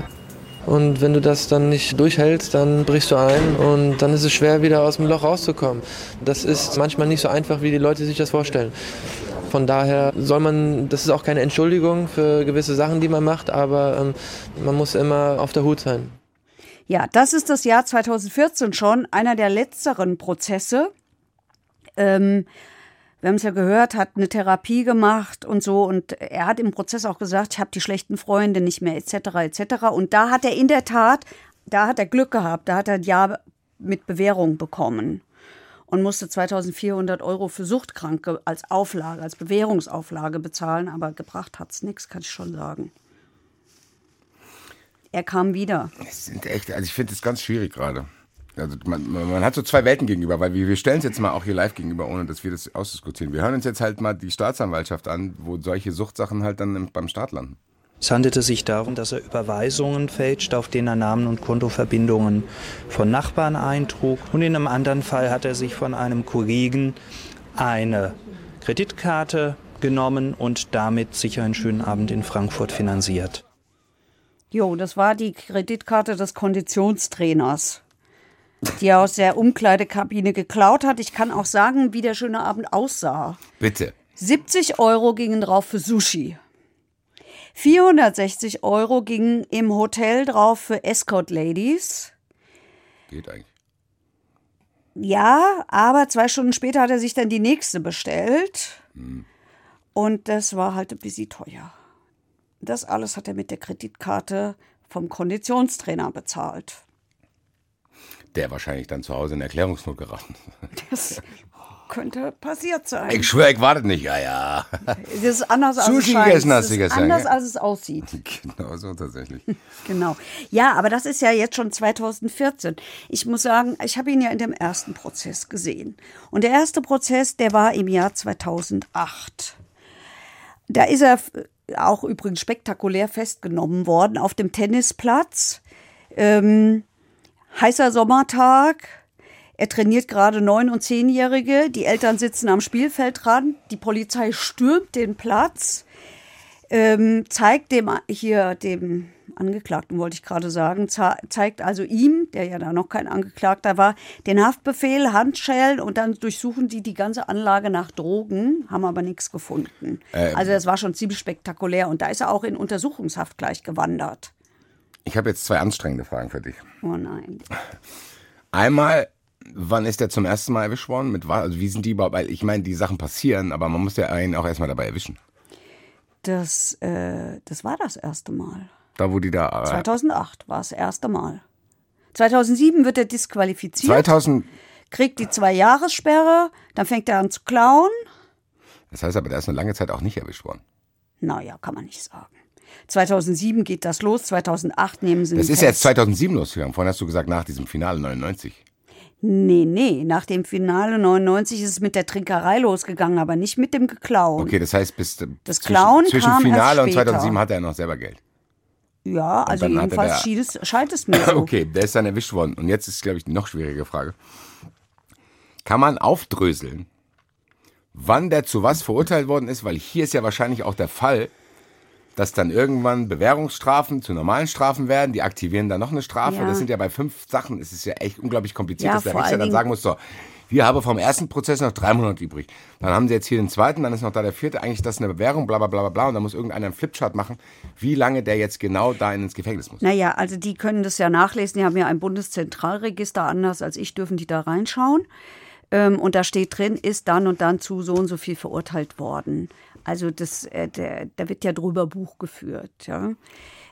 Und wenn du das dann nicht durchhältst, dann brichst du ein und dann ist es schwer, wieder aus dem Loch rauszukommen. Das ist manchmal nicht so einfach, wie die Leute sich das vorstellen. Von daher soll man, das ist auch keine Entschuldigung für gewisse Sachen, die man macht, aber ähm, man muss immer auf der Hut sein. Ja, das ist das Jahr 2014 schon, einer der letzteren Prozesse. Ähm, wir haben es ja gehört, hat eine Therapie gemacht und so. Und er hat im Prozess auch gesagt, ich habe die schlechten Freunde nicht mehr, etc., etc. Und da hat er in der Tat, da hat er Glück gehabt, da hat er ein Jahr mit Bewährung bekommen und musste 2400 Euro für Suchtkranke als Auflage, als Bewährungsauflage bezahlen. Aber gebracht hat es nichts, kann ich schon sagen. Er kam wieder. Es sind echt, also ich finde es ganz schwierig gerade. Also man, man hat so zwei Welten gegenüber, weil wir, wir stellen es jetzt mal auch hier live gegenüber, ohne dass wir das ausdiskutieren. Wir hören uns jetzt halt mal die Staatsanwaltschaft an, wo solche Suchtsachen halt dann im- beim Staat landen. Es handelte sich darum, dass er Überweisungen fälscht, auf denen er Namen und Kontoverbindungen von Nachbarn eintrug. Und in einem anderen Fall hat er sich von einem Kollegen eine Kreditkarte genommen und damit sich einen schönen Abend in Frankfurt finanziert. Jo, das war die Kreditkarte des Konditionstrainers, die er aus der Umkleidekabine geklaut hat. Ich kann auch sagen, wie der schöne Abend aussah. Bitte. 70 Euro gingen drauf für Sushi. 460 Euro gingen im Hotel drauf für Escort Ladies. Geht eigentlich. Ja, aber zwei Stunden später hat er sich dann die nächste bestellt. Und das war halt ein bisschen teuer. Das alles hat er mit der Kreditkarte vom Konditionstrainer bezahlt. Der wahrscheinlich dann zu Hause in Erklärungsnot geraten. Das, könnte passiert sein. Ich schwöre, ich warte nicht. Ja, ja. Das ist anders als Sushi es gegessen hast Das ist anders als es aussieht. Genau so tatsächlich. Genau. Ja, aber das ist ja jetzt schon 2014. Ich muss sagen, ich habe ihn ja in dem ersten Prozess gesehen. Und der erste Prozess, der war im Jahr 2008. Da ist er auch übrigens spektakulär festgenommen worden auf dem Tennisplatz. Ähm, heißer Sommertag. Er trainiert gerade Neun- und Zehnjährige. Die Eltern sitzen am Spielfeldrand. Die Polizei stürmt den Platz ähm, zeigt dem hier dem Angeklagten wollte ich gerade sagen, ze- zeigt also ihm, der ja da noch kein Angeklagter war, den Haftbefehl, Handschellen und dann durchsuchen die die ganze Anlage nach Drogen, haben aber nichts gefunden. also das war schon ziemlich spektakulär und da ist er auch in Untersuchungshaft gleich gewandert. Ich habe jetzt zwei anstrengende Fragen für dich. Oh nein. Einmal, wann ist der zum ersten Mal erwischt worden? Mit was? Also wie sind die überhaupt? Weil ich meine, die Sachen passieren, aber man muss ja einen auch erstmal dabei erwischen. Das, äh, das war das erste Mal. Da, wo die da. äh, 2008 war das erste Mal. 2007 wird er disqualifiziert. 2000. kriegt die zwei Jahressperre, dann fängt er an zu klauen. Das heißt aber, der ist eine lange Zeit auch nicht erwischt worden. Naja, kann man nicht sagen. 2007 geht das los, 2008 nehmen sie Das ist ja jetzt fest. 2007 losgegangen. Vorhin hast du gesagt, nach diesem Finale 99. Nee, nee, nach dem Finale 99 ist es mit der Trinkerei losgegangen, aber nicht mit dem Geklauen. Okay, das heißt, bis äh, Das zwischen, Klauen zwischen Finale und später. 2007 hatte er noch selber Geld. Ja, also hat er jedenfalls scheint es, scheint es mir so. Okay, der ist dann erwischt worden. Und jetzt ist, glaube ich, die noch schwierige Frage. Kann man aufdröseln, wann der zu was verurteilt worden ist? Weil hier ist ja wahrscheinlich auch der Fall, dass dann irgendwann Bewährungsstrafen zu normalen Strafen werden. Die aktivieren dann noch eine Strafe. Ja. Das sind ja bei fünf Sachen, es ist ja echt unglaublich kompliziert, Ja, dass der Richter dann sagen muss, so, wir haben vom ersten Prozess noch drei Monate übrig. Dann haben sie jetzt hier den zweiten, dann ist noch da der vierte. Eigentlich ist das eine Bewährung, bla bla bla bla bla. Und dann muss irgendeiner einen Flipchart machen, wie lange der jetzt genau da ins Gefängnis muss. Naja, also die können das ja nachlesen. Die haben ja ein Bundeszentralregister, anders als ich dürfen die da reinschauen. Ähm, und da steht drin, ist dann und dann zu so und so viel verurteilt worden. Also das, äh, der, da wird ja drüber Buch geführt. Ja?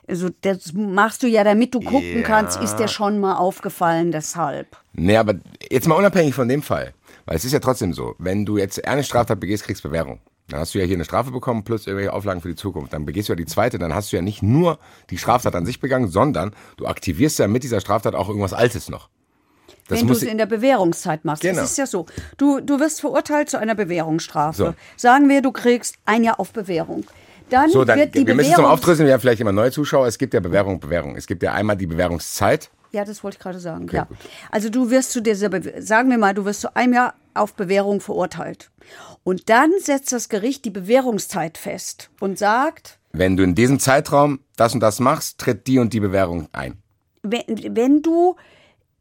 Also das machst du ja, damit du gucken Ja. kannst, ist der schon mal aufgefallen, deshalb. Nee, aber jetzt mal unabhängig von dem Fall. Weil es ist ja trotzdem so, wenn du jetzt eine Straftat begehst, kriegst Bewährung. Dann hast du ja hier eine Strafe bekommen plus irgendwelche Auflagen für die Zukunft. Dann begehst du ja die zweite, dann hast du ja nicht nur die Straftat an sich begangen, sondern du aktivierst ja mit dieser Straftat auch irgendwas Altes noch. Das wenn du es in der Bewährungszeit machst. Genau. Das ist ja so. Du, du wirst verurteilt zu einer Bewährungsstrafe. So. Sagen wir, du kriegst ein Jahr auf Bewährung. Dann, so, dann, wird die wir müssen es zum Aufdrüsseln, wir haben vielleicht immer neue Zuschauer. Es gibt ja Bewährung, Bewährung. Es gibt ja einmal die Bewährungszeit. Ja, das wollte ich gerade sagen. Okay, ja. gut. Also du wirst zu dieser, Be sagen wir mal, du wirst zu einem Jahr auf Bewährung verurteilt. Und dann setzt das Gericht die Bewährungszeit fest und sagt, Wenn du in diesem Zeitraum das und das machst, tritt die und die Bewährung ein. wenn, wenn du,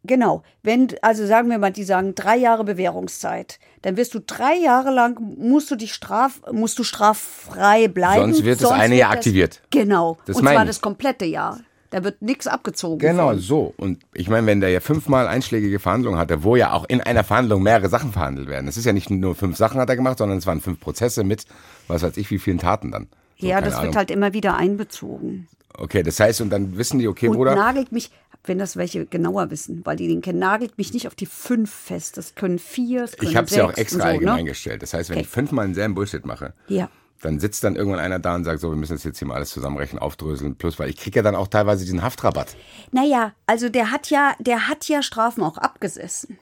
genau, wenn, also sagen wir mal, die sagen drei Jahre Bewährungszeit, dann wirst du drei Jahre lang, musst du dich straf, musst du straffrei bleiben. Sonst wird das eine Jahr aktiviert. Genau. Das und zwar ich. das komplette Jahr. Da wird nichts abgezogen. Genau, von. so. Und ich meine, wenn der ja fünfmal einschlägige Verhandlungen hatte, wo ja auch in einer Verhandlung mehrere Sachen verhandelt werden. Es ist ja nicht nur fünf Sachen hat er gemacht, sondern es waren fünf Prozesse mit, was weiß ich, wie vielen Taten dann. So, Ja, das Ahnung. wird halt immer wieder einbezogen. Okay, das heißt, und dann wissen die, okay, Und Bruder, nagelt mich, wenn das welche genauer wissen, weil die den kennen, nagelt mich nicht auf die fünf fest. Das können vier, das können ich habe es ja auch extra so, allgemein ne? gestellt. Das heißt, wenn Okay. ich fünfmal denselben Bullshit mache, Ja. dann sitzt dann irgendwann einer da und sagt, so, wir müssen das jetzt hier mal alles zusammenrechnen, aufdröseln, plus, weil ich kriege ja dann auch teilweise diesen Haftrabatt. Naja, also der hat ja, der hat ja Strafen auch abgesessen.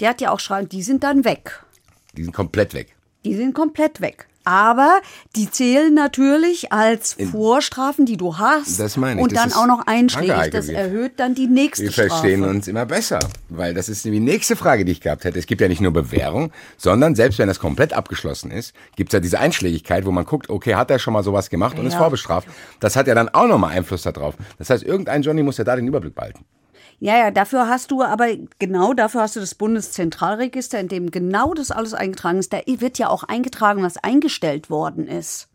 Der hat ja auch Strafen, die sind dann weg. Die sind komplett weg. Die sind komplett weg. Aber die zählen natürlich als Vorstrafen, die du hast. Das meine ich, Und dann ist- auch noch einschlägig. Das wir- erhöht dann die nächste Wir Strafe. verstehen uns immer besser, weil das ist die nächste Frage, die ich gehabt hätte. Es gibt ja nicht nur Bewährung, sondern selbst wenn das komplett abgeschlossen ist, gibt es ja diese Einschlägigkeit, wo man guckt, okay, hat er schon mal sowas gemacht und ist Ja. vorbestraft. Das hat ja dann auch nochmal Einfluss darauf. Das heißt, irgendein Johnny muss ja da den Überblick behalten. Ja, ja, dafür hast du aber, genau dafür hast du das Bundeszentralregister, in dem genau das alles eingetragen ist. Da wird ja auch eingetragen, was eingestellt worden ist.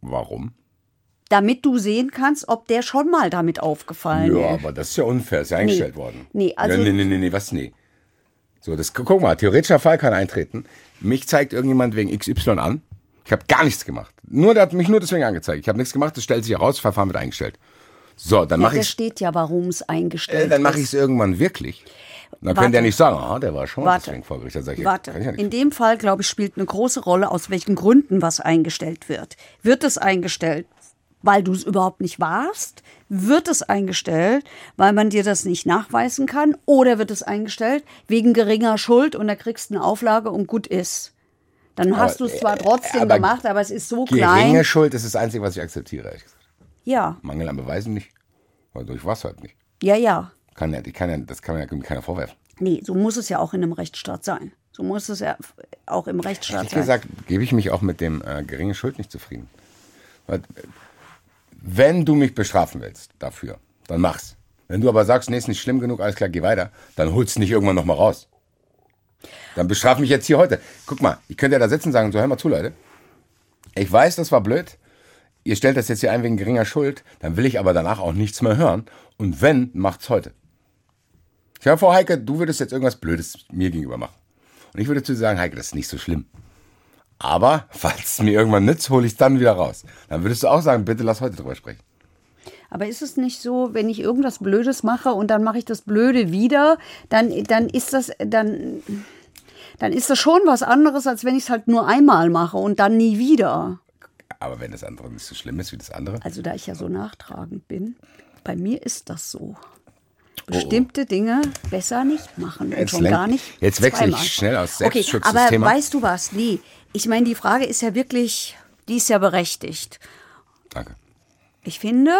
Warum? Damit du sehen kannst, ob der schon mal damit aufgefallen Ja, ist. aber das ist ja unfair, ist ja eingestellt worden. Nee, also- Nee, nee, nee, nee, was nee. So, das, guck mal, theoretischer Fall kann eintreten. Mich zeigt irgendjemand wegen XY an. Ich habe gar nichts gemacht. Nur, der hat mich nur deswegen angezeigt. Ich habe nichts gemacht, das stellt sich heraus, Verfahren wird eingestellt. So, dann Ja, mache ich steht ja, warum es eingestellt äh, dann mache ich es irgendwann wirklich. Dann könnt ihr nicht sagen, ah, der war schon Warte. deswegen vor Gericht. Dann sag ich, Warte, ja in dem Fall, glaube ich, spielt eine große Rolle, aus welchen Gründen was eingestellt wird. Wird es eingestellt, weil du es überhaupt nicht warst? Wird es eingestellt, weil man dir das nicht nachweisen kann? Oder wird es eingestellt wegen geringer Schuld und da kriegst du eine Auflage und gut ist? Dann hast du es zwar trotzdem äh, aber gemacht, aber es ist so Geringe klein. Schuld ist das Einzige, was ich akzeptiere. Ja, Mangel an Beweisen nicht. Weil durch was halt nicht. ja, ja. Kann ja, die kann ja, das kann mir ja keiner vorwerfen. Nee, so muss es ja auch in einem Rechtsstaat sein. So muss es ja auch im Rechtsstaat Ehrlich sein. gesagt, gebe ich mich auch mit dem äh, geringe Schuld nicht zufrieden. Weil, wenn du mich bestrafen willst dafür, dann mach's. Wenn du aber sagst, nee, ist nicht schlimm genug, alles klar, geh weiter, dann holst du nicht irgendwann nochmal raus. Dann bestraf mich jetzt hier heute. Guck mal, ich könnte ja da sitzen und sagen, so hör mal zu, Leute. Ich weiß, das war blöd. Ihr stellt das jetzt hier ein wegen geringer Schuld, dann will ich aber danach auch nichts mehr hören. Und wenn, macht's heute. Ich habe vor, Heike, du würdest jetzt irgendwas Blödes mir gegenüber machen. Und ich würde zu dir sagen, Heike, das ist nicht so schlimm. Aber falls es mir irgendwann nützt, hole ich es dann wieder raus. Dann würdest du auch sagen, bitte lass heute drüber sprechen. Aber ist es nicht so, wenn ich irgendwas Blödes mache und dann mache ich das Blöde wieder, dann, dann ist das, dann, dann ist das schon was anderes, als wenn ich es halt nur einmal mache und dann nie wieder. Aber wenn das andere nicht so schlimm ist wie das andere. Also da ich ja so nachtragend bin, bei mir ist das so. Bestimmte Dinge besser nicht machen und Jetzt schon gar nicht. jetzt wechsle ich schnell aus Okay, Selbstschutz aber das Thema. weißt du was? Nee, ich meine, die Frage ist ja wirklich, die ist ja berechtigt. Danke. Ich finde,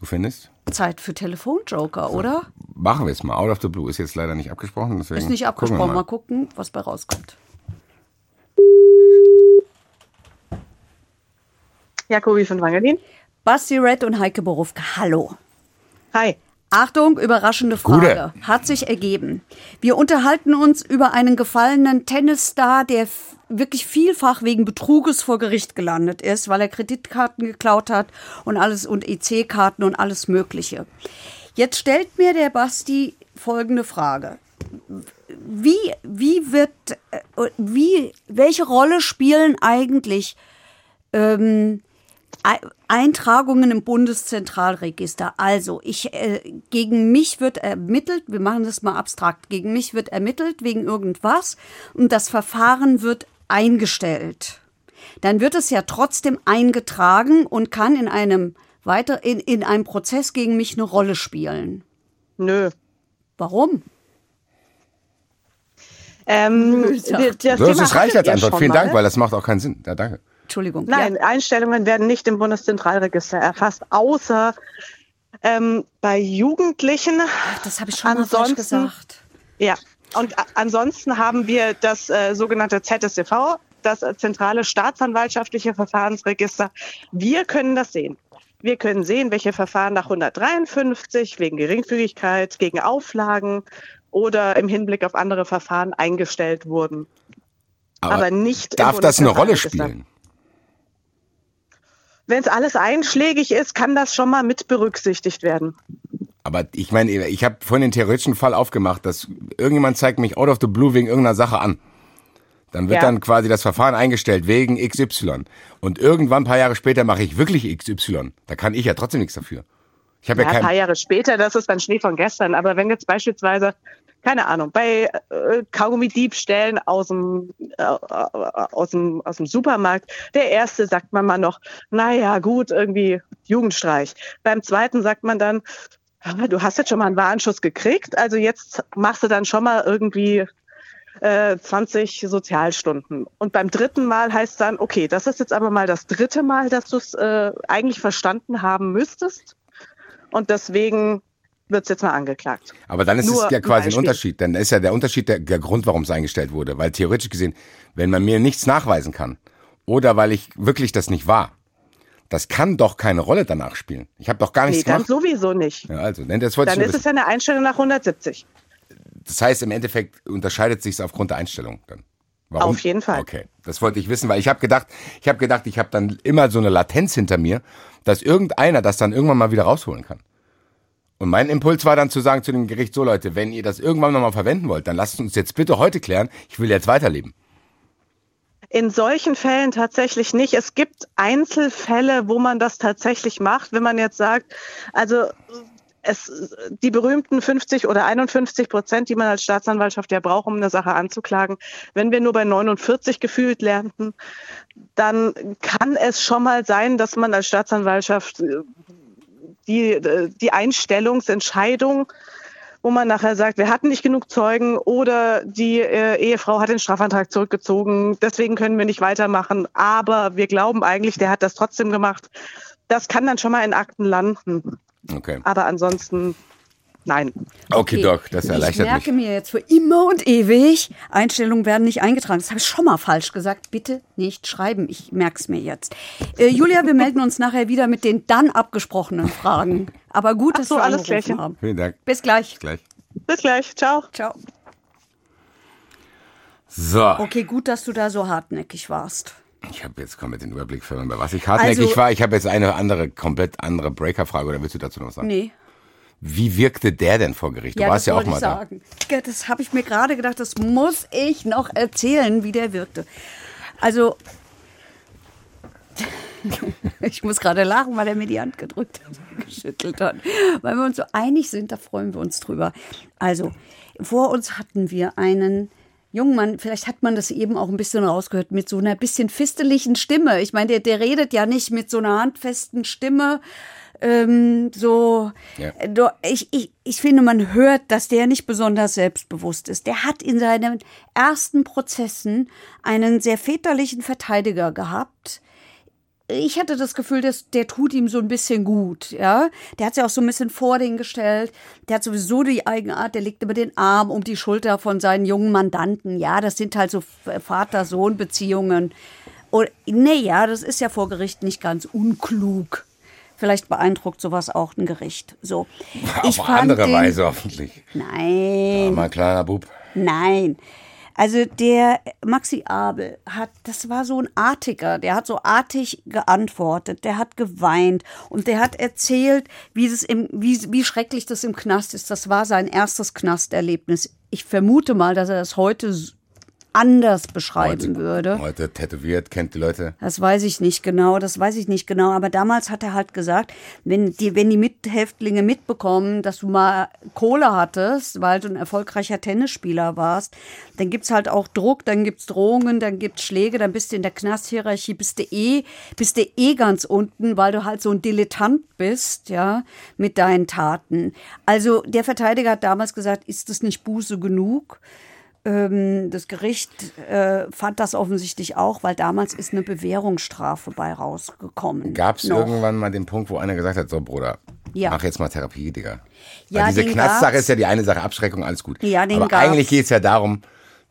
Du findest? Zeit für Telefonjoker, oder? Machen wir es mal. Out of the Blue ist jetzt leider nicht abgesprochen. Deswegen Ist nicht gucken abgesprochen. Mal. Mal. gucken, was bei rauskommt. Jakobi von Wangelin. Basti Red und Heike Borufka. Hallo. Hi. Achtung, überraschende Frage. Hat sich ergeben. Wir unterhalten uns über einen gefallenen Tennisstar, der wirklich vielfach wegen Betruges vor Gericht gelandet ist, weil er Kreditkarten geklaut hat und alles und EC-Karten und alles Mögliche. Jetzt stellt mir der Basti folgende Frage. Wie, wie wird, äh, wie, welche Rolle spielen eigentlich ähm, Eintragungen im Bundeszentralregister. Also, ich, äh, gegen mich wird ermittelt, wir machen das mal abstrakt, gegen mich wird ermittelt wegen irgendwas und das Verfahren wird eingestellt. Dann wird es ja trotzdem eingetragen und kann in einem weiter, in, in einem Prozess gegen mich eine Rolle spielen. Nö. Warum? Ähm, das Das, das reicht als Antwort. schon Vielen. Dank, weil das macht auch keinen Sinn. Ja, danke. Entschuldigung. Nein, Ja, Einstellungen werden nicht im Bundeszentralregister erfasst, außer ähm, bei Jugendlichen. das habe ich schon mal falsch Ansonsten- gesagt. Ja. Und ansonsten haben wir das äh, sogenannte ZSTV, das äh, zentrale staatsanwaltschaftliche Verfahrensregister. Wir können das sehen. Wir können sehen, welche Verfahren nach 153 wegen Geringfügigkeit, gegen Auflagen oder im Hinblick auf andere Verfahren eingestellt wurden. Aber nicht im Darf das eine Rolle spielen? Wenn es alles einschlägig ist, kann das schon mal mit berücksichtigt werden. Aber ich meine, ich habe vorhin den theoretischen Fall aufgemacht, dass irgendjemand zeigt mich out of the blue wegen irgendeiner Sache an. Dann wird Ja. dann quasi das Verfahren eingestellt wegen XY. Und irgendwann, ein paar Jahre später, mache ich wirklich XY. Da kann ich ja trotzdem nichts dafür. Ich habe Ja, ja, ein paar kein. Jahre später, das ist dann Schnee von gestern. Aber wenn jetzt beispielsweise, keine Ahnung, bei äh, Kaugummi-Diebstählen aus dem, äh, aus, dem, aus dem Supermarkt, der erste sagt man mal noch, naja, gut, irgendwie Jugendstreich. Beim zweiten sagt man dann, "Ah, du hast jetzt schon mal einen Warnschuss gekriegt, also jetzt machst du dann schon mal irgendwie äh, 20 Sozialstunden. Und beim dritten Mal heißt dann, okay, das ist jetzt aber mal das dritte Mal, dass du es äh, eigentlich verstanden haben müsstest. Und deswegen wird es jetzt mal angeklagt. Aber dann ist Nur es ja ein quasi ein Beispiel. Unterschied. Dann ist ja der Unterschied der, der Grund, warum es eingestellt wurde. Weil theoretisch gesehen, wenn man mir nichts nachweisen kann oder weil ich wirklich das nicht war, das kann doch keine Rolle danach spielen. Ich habe doch gar Nee, nichts dann gemacht. sowieso nicht. Ja, also, denn das wollte Dann ich ist es wissen. ja eine Einstellung nach 170. Das heißt, im Endeffekt unterscheidet sich aufgrund der Einstellung dann. Warum? Auf jeden Fall. Okay, das wollte ich wissen, weil ich habe gedacht, ich habe gedacht, ich habe dann immer so eine Latenz hinter mir, dass irgendeiner das dann irgendwann mal wieder rausholen kann. Und mein Impuls war dann zu sagen zu dem Gericht, so Leute, wenn ihr das irgendwann nochmal verwenden wollt, dann lasst uns jetzt bitte heute klären, ich will jetzt weiterleben. in solchen Fällen tatsächlich nicht. Es gibt Einzelfälle, wo man das tatsächlich macht, wenn man jetzt sagt, also es, die berühmten 50 oder 51 Prozent, die man als Staatsanwaltschaft ja braucht, um eine Sache anzuklagen. Wenn wir nur bei 49 gefühlt lernten, dann kann es schon mal sein, dass man als Staatsanwaltschaft äh, die, äh, die Einstellungsentscheidung wo man nachher sagt, wir hatten nicht genug Zeugen oder die äh, Ehefrau hat den Strafantrag zurückgezogen, deswegen können wir nicht weitermachen, aber wir glauben eigentlich, der hat das trotzdem gemacht. Das kann dann schon mal in Akten landen. Okay. Aber ansonsten Nein. Okay, okay, Doc, das erleichtert Ich merke mich. mir jetzt für immer und ewig, Einstellungen werden nicht eingetragen. Das habe ich schon mal falsch gesagt. Bitte nicht schreiben. Ich merke es mir jetzt. Äh, Julia, wir melden uns nachher wieder mit den dann abgesprochenen Fragen. Aber gut, dass so, wir alles Klärchen. haben. Vielen Dank. Bis gleich. Bis gleich. Bis gleich. Ciao. Ciao. So, Okay, gut, dass du da so hartnäckig warst. ich habe jetzt komplett den Überblick verloren, bei was ich hartnäckig Also- war. Ich habe jetzt eine andere, komplett andere Breaker-Frage, oder willst du dazu noch was sagen? Nee. Wie wirkte der denn vor Gericht? Du Ja, warst ja auch mal ich da. sagen. Ja, Das habe ich mir gerade gedacht, das muss ich noch erzählen, wie der wirkte. Also, ich muss gerade lachen, weil er mir die Hand gedrückt hat, geschüttelt hat. Weil wir uns so einig sind, da freuen wir uns drüber. Also, vor uns hatten wir einen jungen Mann, vielleicht hat man das eben auch ein bisschen rausgehört, mit so einer bisschen fisteligen Stimme. Ich meine, der, der redet ja nicht mit so einer handfesten Stimme. Ähm, so, Ja. äh, ich, ich, ich finde, man hört, dass der nicht besonders selbstbewusst ist. Der hat in seinen ersten Prozessen einen sehr väterlichen Verteidiger gehabt. Ich hatte das Gefühl, dass der tut ihm so ein bisschen gut, ja. Der hat sich auch so ein bisschen vor den gestellt. Der hat sowieso die Eigenart, der legt immer den Arm um die Schulter von seinen jungen Mandanten. Ja, das sind halt so Vater-Sohn-Beziehungen. Und nee, ja, das ist ja vor Gericht nicht ganz unklug. Vielleicht beeindruckt sowas auch ein Gericht. So. Ich Auf fand andere den- Weise hoffentlich. Nein. Mal kleiner Bub. Nein. Also der Maxi Abel hat, das war so ein Artiger, der hat so artig geantwortet, der hat geweint und der hat erzählt, wie, das im, wie, wie schrecklich das im Knast ist. Das war sein erstes Knasterlebnis. Ich vermute mal, dass er das heute anders beschreiben Heute- würde. Heute tätowiert, kennt die Leute. Das weiß ich nicht genau, das weiß ich nicht genau. Aber damals hat er halt gesagt, wenn die, wenn die Mithäftlinge mitbekommen, dass du mal Kohle hattest, weil du ein erfolgreicher Tennisspieler warst, dann gibt's halt auch Druck, dann gibt's Drohungen, dann gibt's Schläge, dann bist du in der Knasthierarchie, bist du eh, bist du eh ganz unten, weil du halt so ein Dilettant bist, ja, mit deinen Taten. Also der Verteidiger hat damals gesagt, ist das nicht Buße genug? Ähm, das Gericht äh, fand das offensichtlich auch, weil damals ist eine Bewährungsstrafe bei rausgekommen. Gab es irgendwann mal den Punkt, wo einer gesagt hat, so Bruder, Ja. mach jetzt mal Therapie, Digga. Ja, Weil diese Knastsache ist ja die eine Sache, Abschreckung, alles gut. Ja, den Aber gab's. eigentlich geht es ja darum,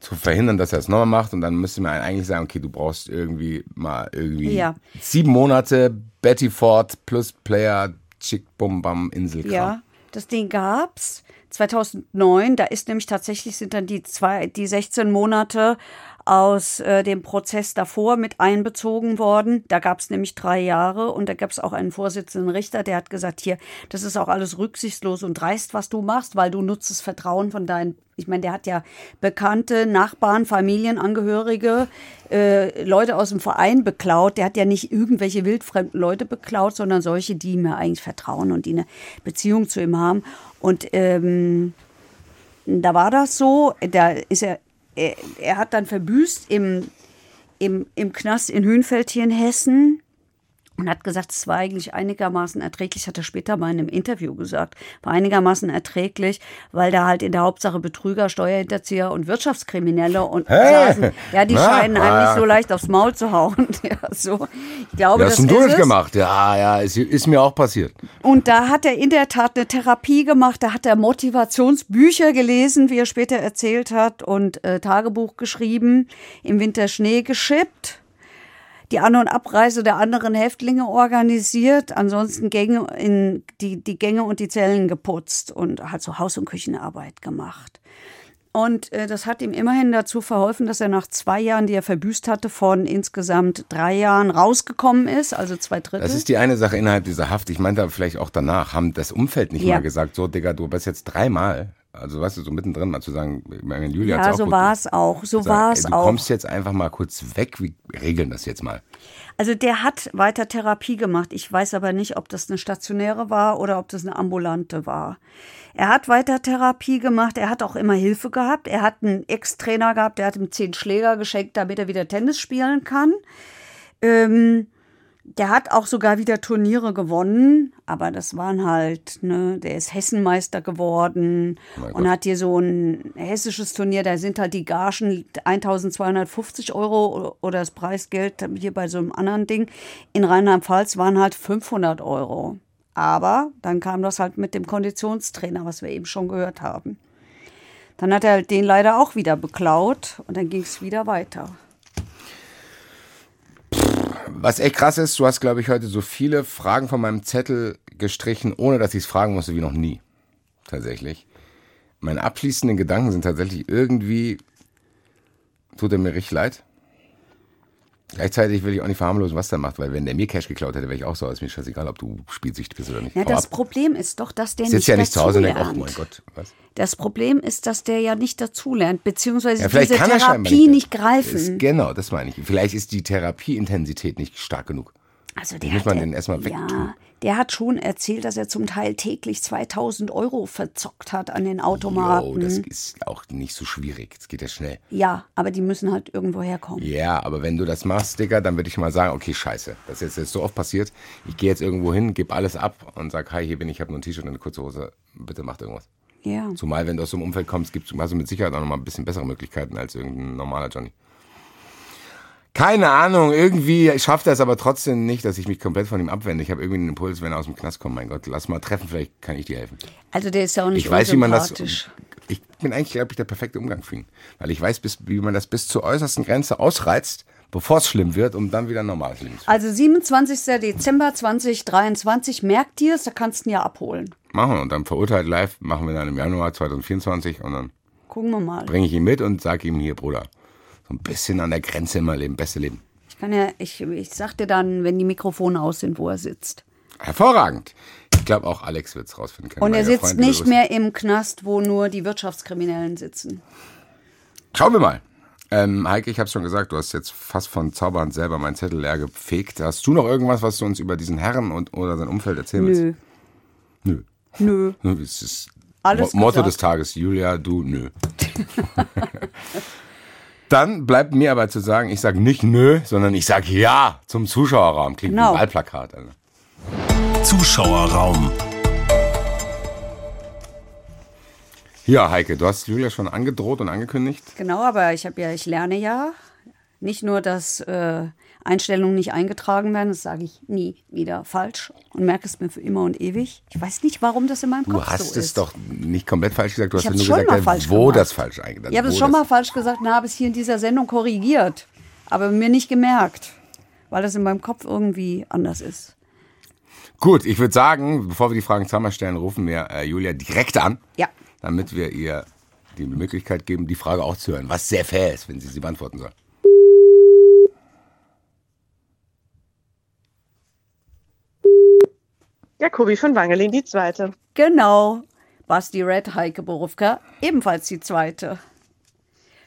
zu verhindern, dass er es nochmal macht und dann müsste man eigentlich sagen, okay, du brauchst irgendwie mal irgendwie Ja. sieben Monate Betty Ford plus Player Chick Bum Bam Inselkram. Ja, das Ding gab's 2009. Da ist nämlich tatsächlich sind dann die zwei, die 16 Monate aus äh, dem Prozess davor mit einbezogen worden. Da gab's nämlich drei Jahre und da gab's auch einen Vorsitzenden Richter, der hat gesagt, hier, das ist auch alles rücksichtslos und dreist, was du machst, weil du nutzt das Vertrauen von deinen, ich meine, der hat ja Bekannte, Nachbarn, Familienangehörige, äh, Leute aus dem Verein beklaut. Der hat ja nicht irgendwelche wildfremden Leute beklaut, sondern solche, die ja eigentlich vertrauen und die eine Beziehung zu ihm haben. Und ähm, da war das so, da ist er, er, er hat dann verbüßt im, im, im Knast in Hünfeld hier in Hessen und hat gesagt, es war eigentlich einigermaßen erträglich, hat er später mal in einem Interview gesagt, war einigermaßen erträglich, weil da halt in der Hauptsache Betrüger, Steuerhinterzieher und Wirtschaftskriminelle und Hey! saßen. Ja, die Na, scheinen einem ah. nicht so leicht aufs Maul zu hauen. Ja, so. Ich glaube, Ja, das ist es. durchgemacht? Ja, ja, ist, ist mir auch passiert. Und da hat er in der Tat eine Therapie gemacht, da hat er Motivationsbücher gelesen, wie er später erzählt hat, und äh, Tagebuch geschrieben, im Winter Schnee geschippt, die An- und Abreise der anderen Häftlinge organisiert, ansonsten Gänge in die, die Gänge und die Zellen geputzt und halt so Haus- und Küchenarbeit gemacht. Und äh, das hat ihm immerhin dazu verholfen, dass er nach zwei Jahren, die er verbüßt hatte, von insgesamt drei Jahren rausgekommen ist, also zwei Drittel. Das ist die eine Sache innerhalb dieser Haft. Ich meinte aber vielleicht auch danach, haben das Umfeld nicht Ja. mal gesagt, so Digga, du bist jetzt dreimal Also weißt du, so mittendrin mal zu sagen, meine, Julia Ja, so war es auch. So war es Du auch. kommst jetzt einfach mal kurz weg, wir regeln das jetzt mal. Also der hat weiter Therapie gemacht. Ich weiß aber nicht, ob das eine stationäre war oder ob das eine ambulante war. Er hat weiter Therapie gemacht. Er hat auch immer Hilfe gehabt. Er hat einen Ex-Trainer gehabt, der hat ihm zehn Schläger geschenkt, damit er wieder Tennis spielen kann. Ähm, der hat auch sogar wieder Turniere gewonnen, aber das waren halt, ne, der ist Hessenmeister geworden Mein und hat hier so ein hessisches Turnier, da sind halt die Gagen 1250 Euro oder das Preisgeld hier bei so einem anderen Ding. In Rheinland-Pfalz waren halt 500 Euro. Aber dann kam das halt mit dem Konditionstrainer, was wir eben schon gehört haben. Dann hat er den leider auch wieder beklaut und dann ging es wieder weiter. Was echt krass ist, du hast, glaube ich, heute so viele Fragen von meinem Zettel gestrichen, ohne dass ich es fragen musste, wie noch nie. Tatsächlich. Meine abschließenden Gedanken sind tatsächlich irgendwie, tut er mir richtig leid. Gleichzeitig will ich auch nicht verharmlosen, was der macht, weil wenn der mir Cash geklaut hätte, wäre ich auch so, ist mir scheißegal, ob du spielsüchtig bist oder nicht. Hau das. Problem ist doch, dass der Ich nicht sitze ja nicht zu Hause und ach dazulernt. mein Gott, was? Das Problem ist, dass der ja nicht dazulernt, beziehungsweise Ja, diese er Therapie nicht, Ist, greifen. genau, das meine ich. Vielleicht ist die Therapieintensität nicht stark genug. Also der muss man den erstmal wegtun. Ja, der hat schon erzählt, dass er zum Teil täglich 2000 Euro verzockt hat an den Automaten. das ist auch nicht so schwierig. Das geht ja schnell. ja, aber die müssen halt irgendwo herkommen. Ja, aber wenn du das machst, Digga, dann würde ich mal sagen, okay, scheiße. Das ist jetzt so oft passiert. Ich gehe jetzt irgendwo hin, gebe alles ab und sag, hi, hier bin ich, ich habe nur ein T-Shirt und eine kurze Hose. Bitte macht irgendwas. Ja. Zumal, wenn du aus so einem Umfeld kommst, gibt's, hast du mit Sicherheit auch noch mal ein bisschen bessere Möglichkeiten als irgendein normaler Johnny. Keine Ahnung, irgendwie schafft er es aber trotzdem nicht, dass ich mich komplett von ihm abwende. Ich habe irgendwie den Impuls, wenn er aus dem Knast kommt, mein Gott, lass mal treffen, vielleicht kann ich dir helfen. Also der ist ja auch nicht Ich weiß, wie man das. Ich bin eigentlich, glaube ich, der perfekte Umgang für ihn. Weil ich weiß, bis, wie man das bis zur äußersten Grenze ausreizt, bevor es schlimm wird, um dann wieder Leben zu führen. Also 27. Dezember 2023, merkt ihr es, da kannst du ihn ja abholen. Machen wir. Und dann verurteilt live machen wir dann im Januar 2024 und dann Gucken wir mal. bringe ich ihn mit und sage ihm hier, Bruder, ein bisschen an der Grenze immer leben, beste Leben. Ich kann ja, ich, ich sag dir dann, wenn die Mikrofone aus sind, wo er sitzt. Hervorragend. Ich glaube auch Alex wird es rausfinden können. Und er sitzt Freund nicht mehr im Knast, wo nur die Wirtschaftskriminellen sitzen. Schauen wir mal. Ähm, Heike, ich habe schon gesagt, du hast jetzt fast von Zauberhand selber meinen Zettel leer gefegt. Hast du noch irgendwas, was du uns über diesen Herrn und oder sein Umfeld erzählen willst? Nö. Nö. Nö. Nö, Das ist Alles Mo- Motto gesagt. des Tages. Julia, du nö. Dann bleibt mir aber zu sagen, ich sage nicht nö, sondern ich sage ja zum Zuschauerraum. Klingt Genau. wie ein Wahlplakat. Alter. Zuschauerraum. Ja, Heike, du hast Julia schon angedroht und angekündigt. Genau, aber ich habe ja, ich lerne ja nicht nur, dass äh, Einstellungen nicht eingetragen werden, das sage ich nie wieder falsch und merke es mir für immer und ewig. Ich weiß nicht, warum das in meinem Du Kopf hast so es ist. doch nicht komplett falsch gesagt. Du Ich hast nur gesagt, mal falsch wo gemacht. das falsch eingetragen Ich habe es schon mal falsch gesagt und habe es hier in dieser Sendung korrigiert, aber mir nicht gemerkt, weil das in meinem Kopf irgendwie anders ist. Gut, ich würde sagen, bevor wir die Fragen zweimal stellen, rufen wir äh, Julia direkt an, Ja. damit wir ihr die Möglichkeit geben, die Frage auch zu hören, was sehr fair ist, wenn sie sie beantworten soll. Jakobi von Wangelin, die zweite. Genau. Basti Red, Heike Borufka, ebenfalls die zweite.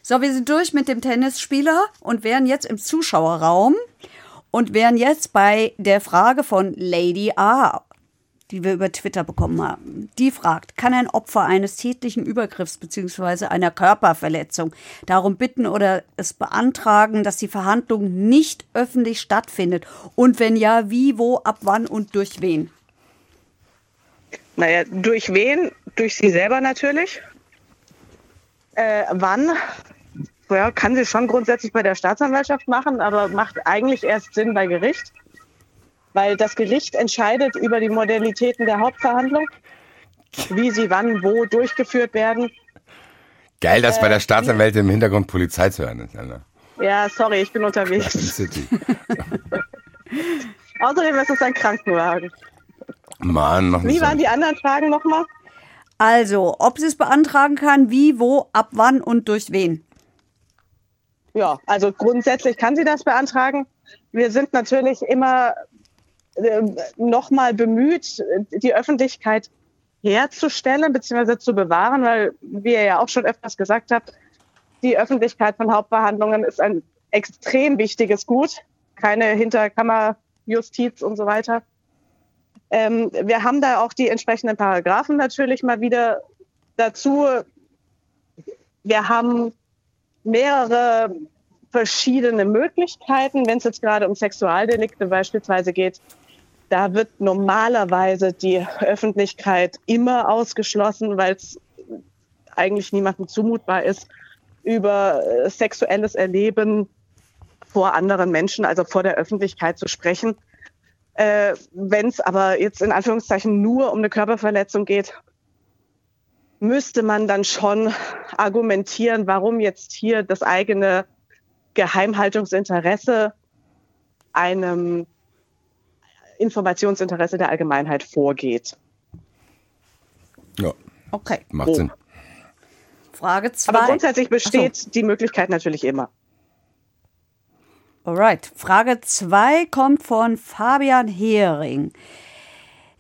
So, wir sind durch mit dem Tennisspieler und wären jetzt im Zuschauerraum und wären jetzt bei der Frage von Lady A, die wir über Twitter bekommen haben. Die fragt, kann ein Opfer eines tätlichen Übergriffs bzw. einer Körperverletzung darum bitten oder es beantragen, dass die Verhandlung nicht öffentlich stattfindet? Und wenn ja, wie, wo, ab wann und durch wen? Naja, durch wen? Durch sie selber natürlich. Äh, wann? Ja, kann sie schon grundsätzlich bei der Staatsanwaltschaft machen, aber macht eigentlich erst Sinn bei Gericht. Weil das Gericht entscheidet über die Modalitäten der Hauptverhandlung, wie sie wann wo durchgeführt werden. Geil, dass Äh, bei der Staatsanwältin im Hintergrund Polizei zu hören ist. Alter. Ja, sorry, ich bin unterwegs. Außerdem ist es ein Krankenwagen. Mann, noch nicht Wie waren die anderen Fragen nochmal? Also, ob sie es beantragen kann, wie, wo, ab wann und durch wen. Ja, also grundsätzlich kann sie das beantragen. Wir sind natürlich immer äh, nochmal bemüht, die Öffentlichkeit herzustellen bzw. zu bewahren, weil, wie ihr ja auch schon öfters gesagt habt, die Öffentlichkeit von Hauptverhandlungen ist ein extrem wichtiges Gut. Keine Hinterkammerjustiz und so weiter. Ähm, wir haben da auch die entsprechenden Paragraphen natürlich mal wieder dazu. Wir haben mehrere verschiedene Möglichkeiten, wenn es jetzt gerade um Sexualdelikte beispielsweise geht. Da wird normalerweise die Öffentlichkeit immer ausgeschlossen, weil es eigentlich niemandem zumutbar ist, über äh, sexuelles Erleben vor anderen Menschen, also vor der Öffentlichkeit zu sprechen. Äh, Wenn es aber jetzt in Anführungszeichen nur um eine Körperverletzung geht, müsste man dann schon argumentieren, warum jetzt hier das eigene Geheimhaltungsinteresse einem Informationsinteresse der Allgemeinheit vorgeht. Ja, Okay. macht Oh. Sinn. Frage zwei. Aber grundsätzlich besteht die Möglichkeit natürlich immer. Alright. Frage 2 kommt von Fabian Hering.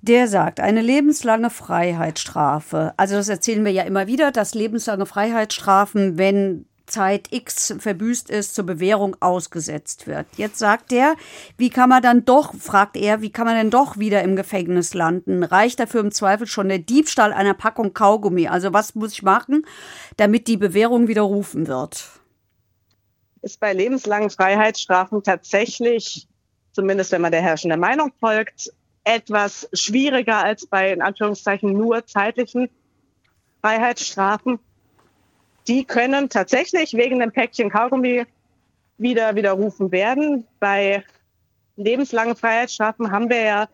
Der sagt, eine lebenslange Freiheitsstrafe. Also das erzählen wir ja immer wieder, dass lebenslange Freiheitsstrafen, wenn Zeit X verbüßt ist, zur Bewährung ausgesetzt wird. Jetzt sagt er, wie kann man dann doch, fragt er, wie kann man denn doch wieder im Gefängnis landen? Reicht dafür im Zweifel schon der Diebstahl einer Packung Kaugummi? Also was muss ich machen, damit die Bewährung widerrufen wird? Ist bei lebenslangen Freiheitsstrafen tatsächlich, zumindest wenn man der herrschenden Meinung folgt, etwas schwieriger als bei in Anführungszeichen nur zeitlichen Freiheitsstrafen. Die können tatsächlich wegen dem Päckchen Kaugummi wieder widerrufen werden. Bei lebenslangen Freiheitsstrafen haben wir ja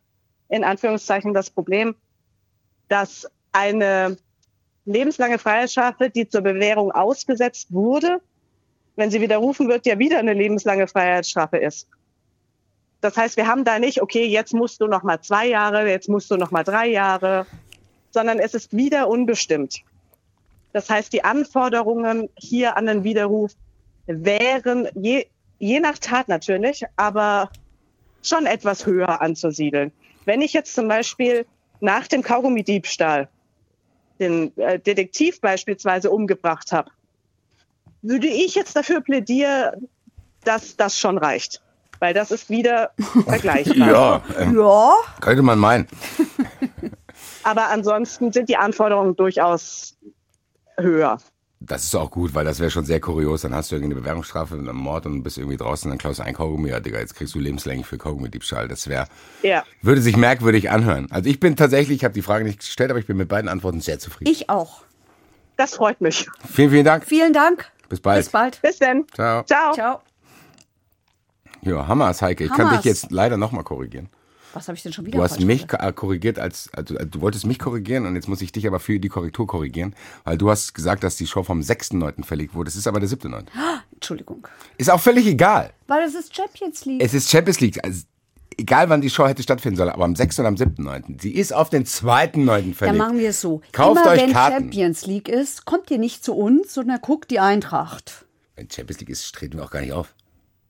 in Anführungszeichen das Problem, dass eine lebenslange Freiheitsstrafe, die zur Bewährung ausgesetzt wurde, wenn sie widerrufen wird, ja wieder eine lebenslange Freiheitsstrafe ist. Das heißt, wir haben da nicht, okay, jetzt musst du noch mal zwei Jahre, jetzt musst du noch mal drei Jahre, sondern es ist wieder unbestimmt. Das heißt, die Anforderungen hier an den Widerruf wären je, je nach Tat natürlich, aber schon etwas höher anzusiedeln. Wenn ich jetzt zum Beispiel nach dem Kaugummi-Diebstahl den äh, Detektiv beispielsweise umgebracht habe, würde ich jetzt dafür plädieren, dass das schon reicht. Weil das ist wieder vergleichbar. Ja, ähm, Ja, könnte man meinen. Aber ansonsten sind die Anforderungen durchaus höher. Das ist auch gut, weil das wäre schon sehr kurios. Dann hast du irgendeine Bewährungsstrafe mit einem Mord und bist irgendwie draußen, dann klaust du ein Kaugummi. Ja, Digga, jetzt kriegst du lebenslänglich für Kaugummi-Diebstahl. Das wäre, Ja. würde sich merkwürdig anhören. Also ich bin tatsächlich, ich habe die Frage nicht gestellt, aber ich bin mit beiden Antworten sehr zufrieden. ich auch. Das freut mich. vielen, vielen Dank. Vielen Dank. Bis bald. Bis bald. Bis dann. Ciao. Ciao. Ciao. Ja, Hammers, Heike. Ich kann dich jetzt leider nochmal korrigieren. Was habe ich denn schon wieder Du hast mich gesagt? korrigiert als, also äh, du wolltest mich korrigieren und jetzt muss ich dich aber für die Korrektur korrigieren, weil du hast gesagt, dass die Show vom 6.9. verlegt wurde. Es ist aber der 7.9. Entschuldigung. Ist auch völlig egal. Weil es ist Champions League. Es ist Champions League. Also, egal wann die Show hätte stattfinden sollen, aber am 6. und am 7.9. Sie ist auf den 2.9. verlegt. Dann machen wir es so. Kauft Immer euch wenn Karten. Champions League ist, kommt ihr nicht zu uns, sondern guckt die Eintracht. Wenn Champions League ist, treten wir auch gar nicht auf.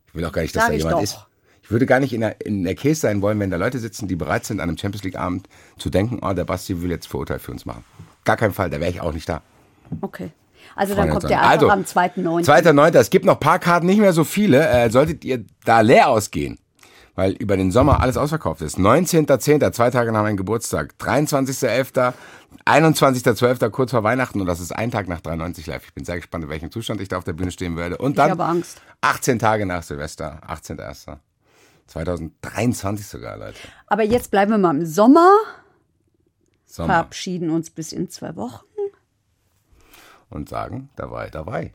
Ich will auch gar nicht, dass Sag da jemand doch. ist. Ich würde gar nicht in der, in der Case sein wollen, wenn da Leute sitzen, die bereit sind, an einem Champions League Abend zu denken, oh, der Basti will jetzt Verurteil für uns machen. Gar keinen Fall, da wäre ich auch nicht da. Okay. Also dann kommt der einfach am 2.9. 2.9. Es gibt noch ein paar Karten, nicht mehr so viele. Äh, solltet ihr da leer ausgehen, weil über den Sommer alles ausverkauft ist. 19.10., zwei Tage nach meinem Geburtstag. 23.11., 21.12., kurz vor Weihnachten. Und das ist ein Tag nach 93 live. Ich bin sehr gespannt, in welchem Zustand ich da auf der Bühne stehen werde. Und Ich dann habe Angst. 18 Tage nach Silvester, 18.01. 2023 sogar, Leute. Aber jetzt bleiben wir mal im Sommer, Sommer. verabschieden uns bis in zwei Wochen. Und sagen, dabei, dabei.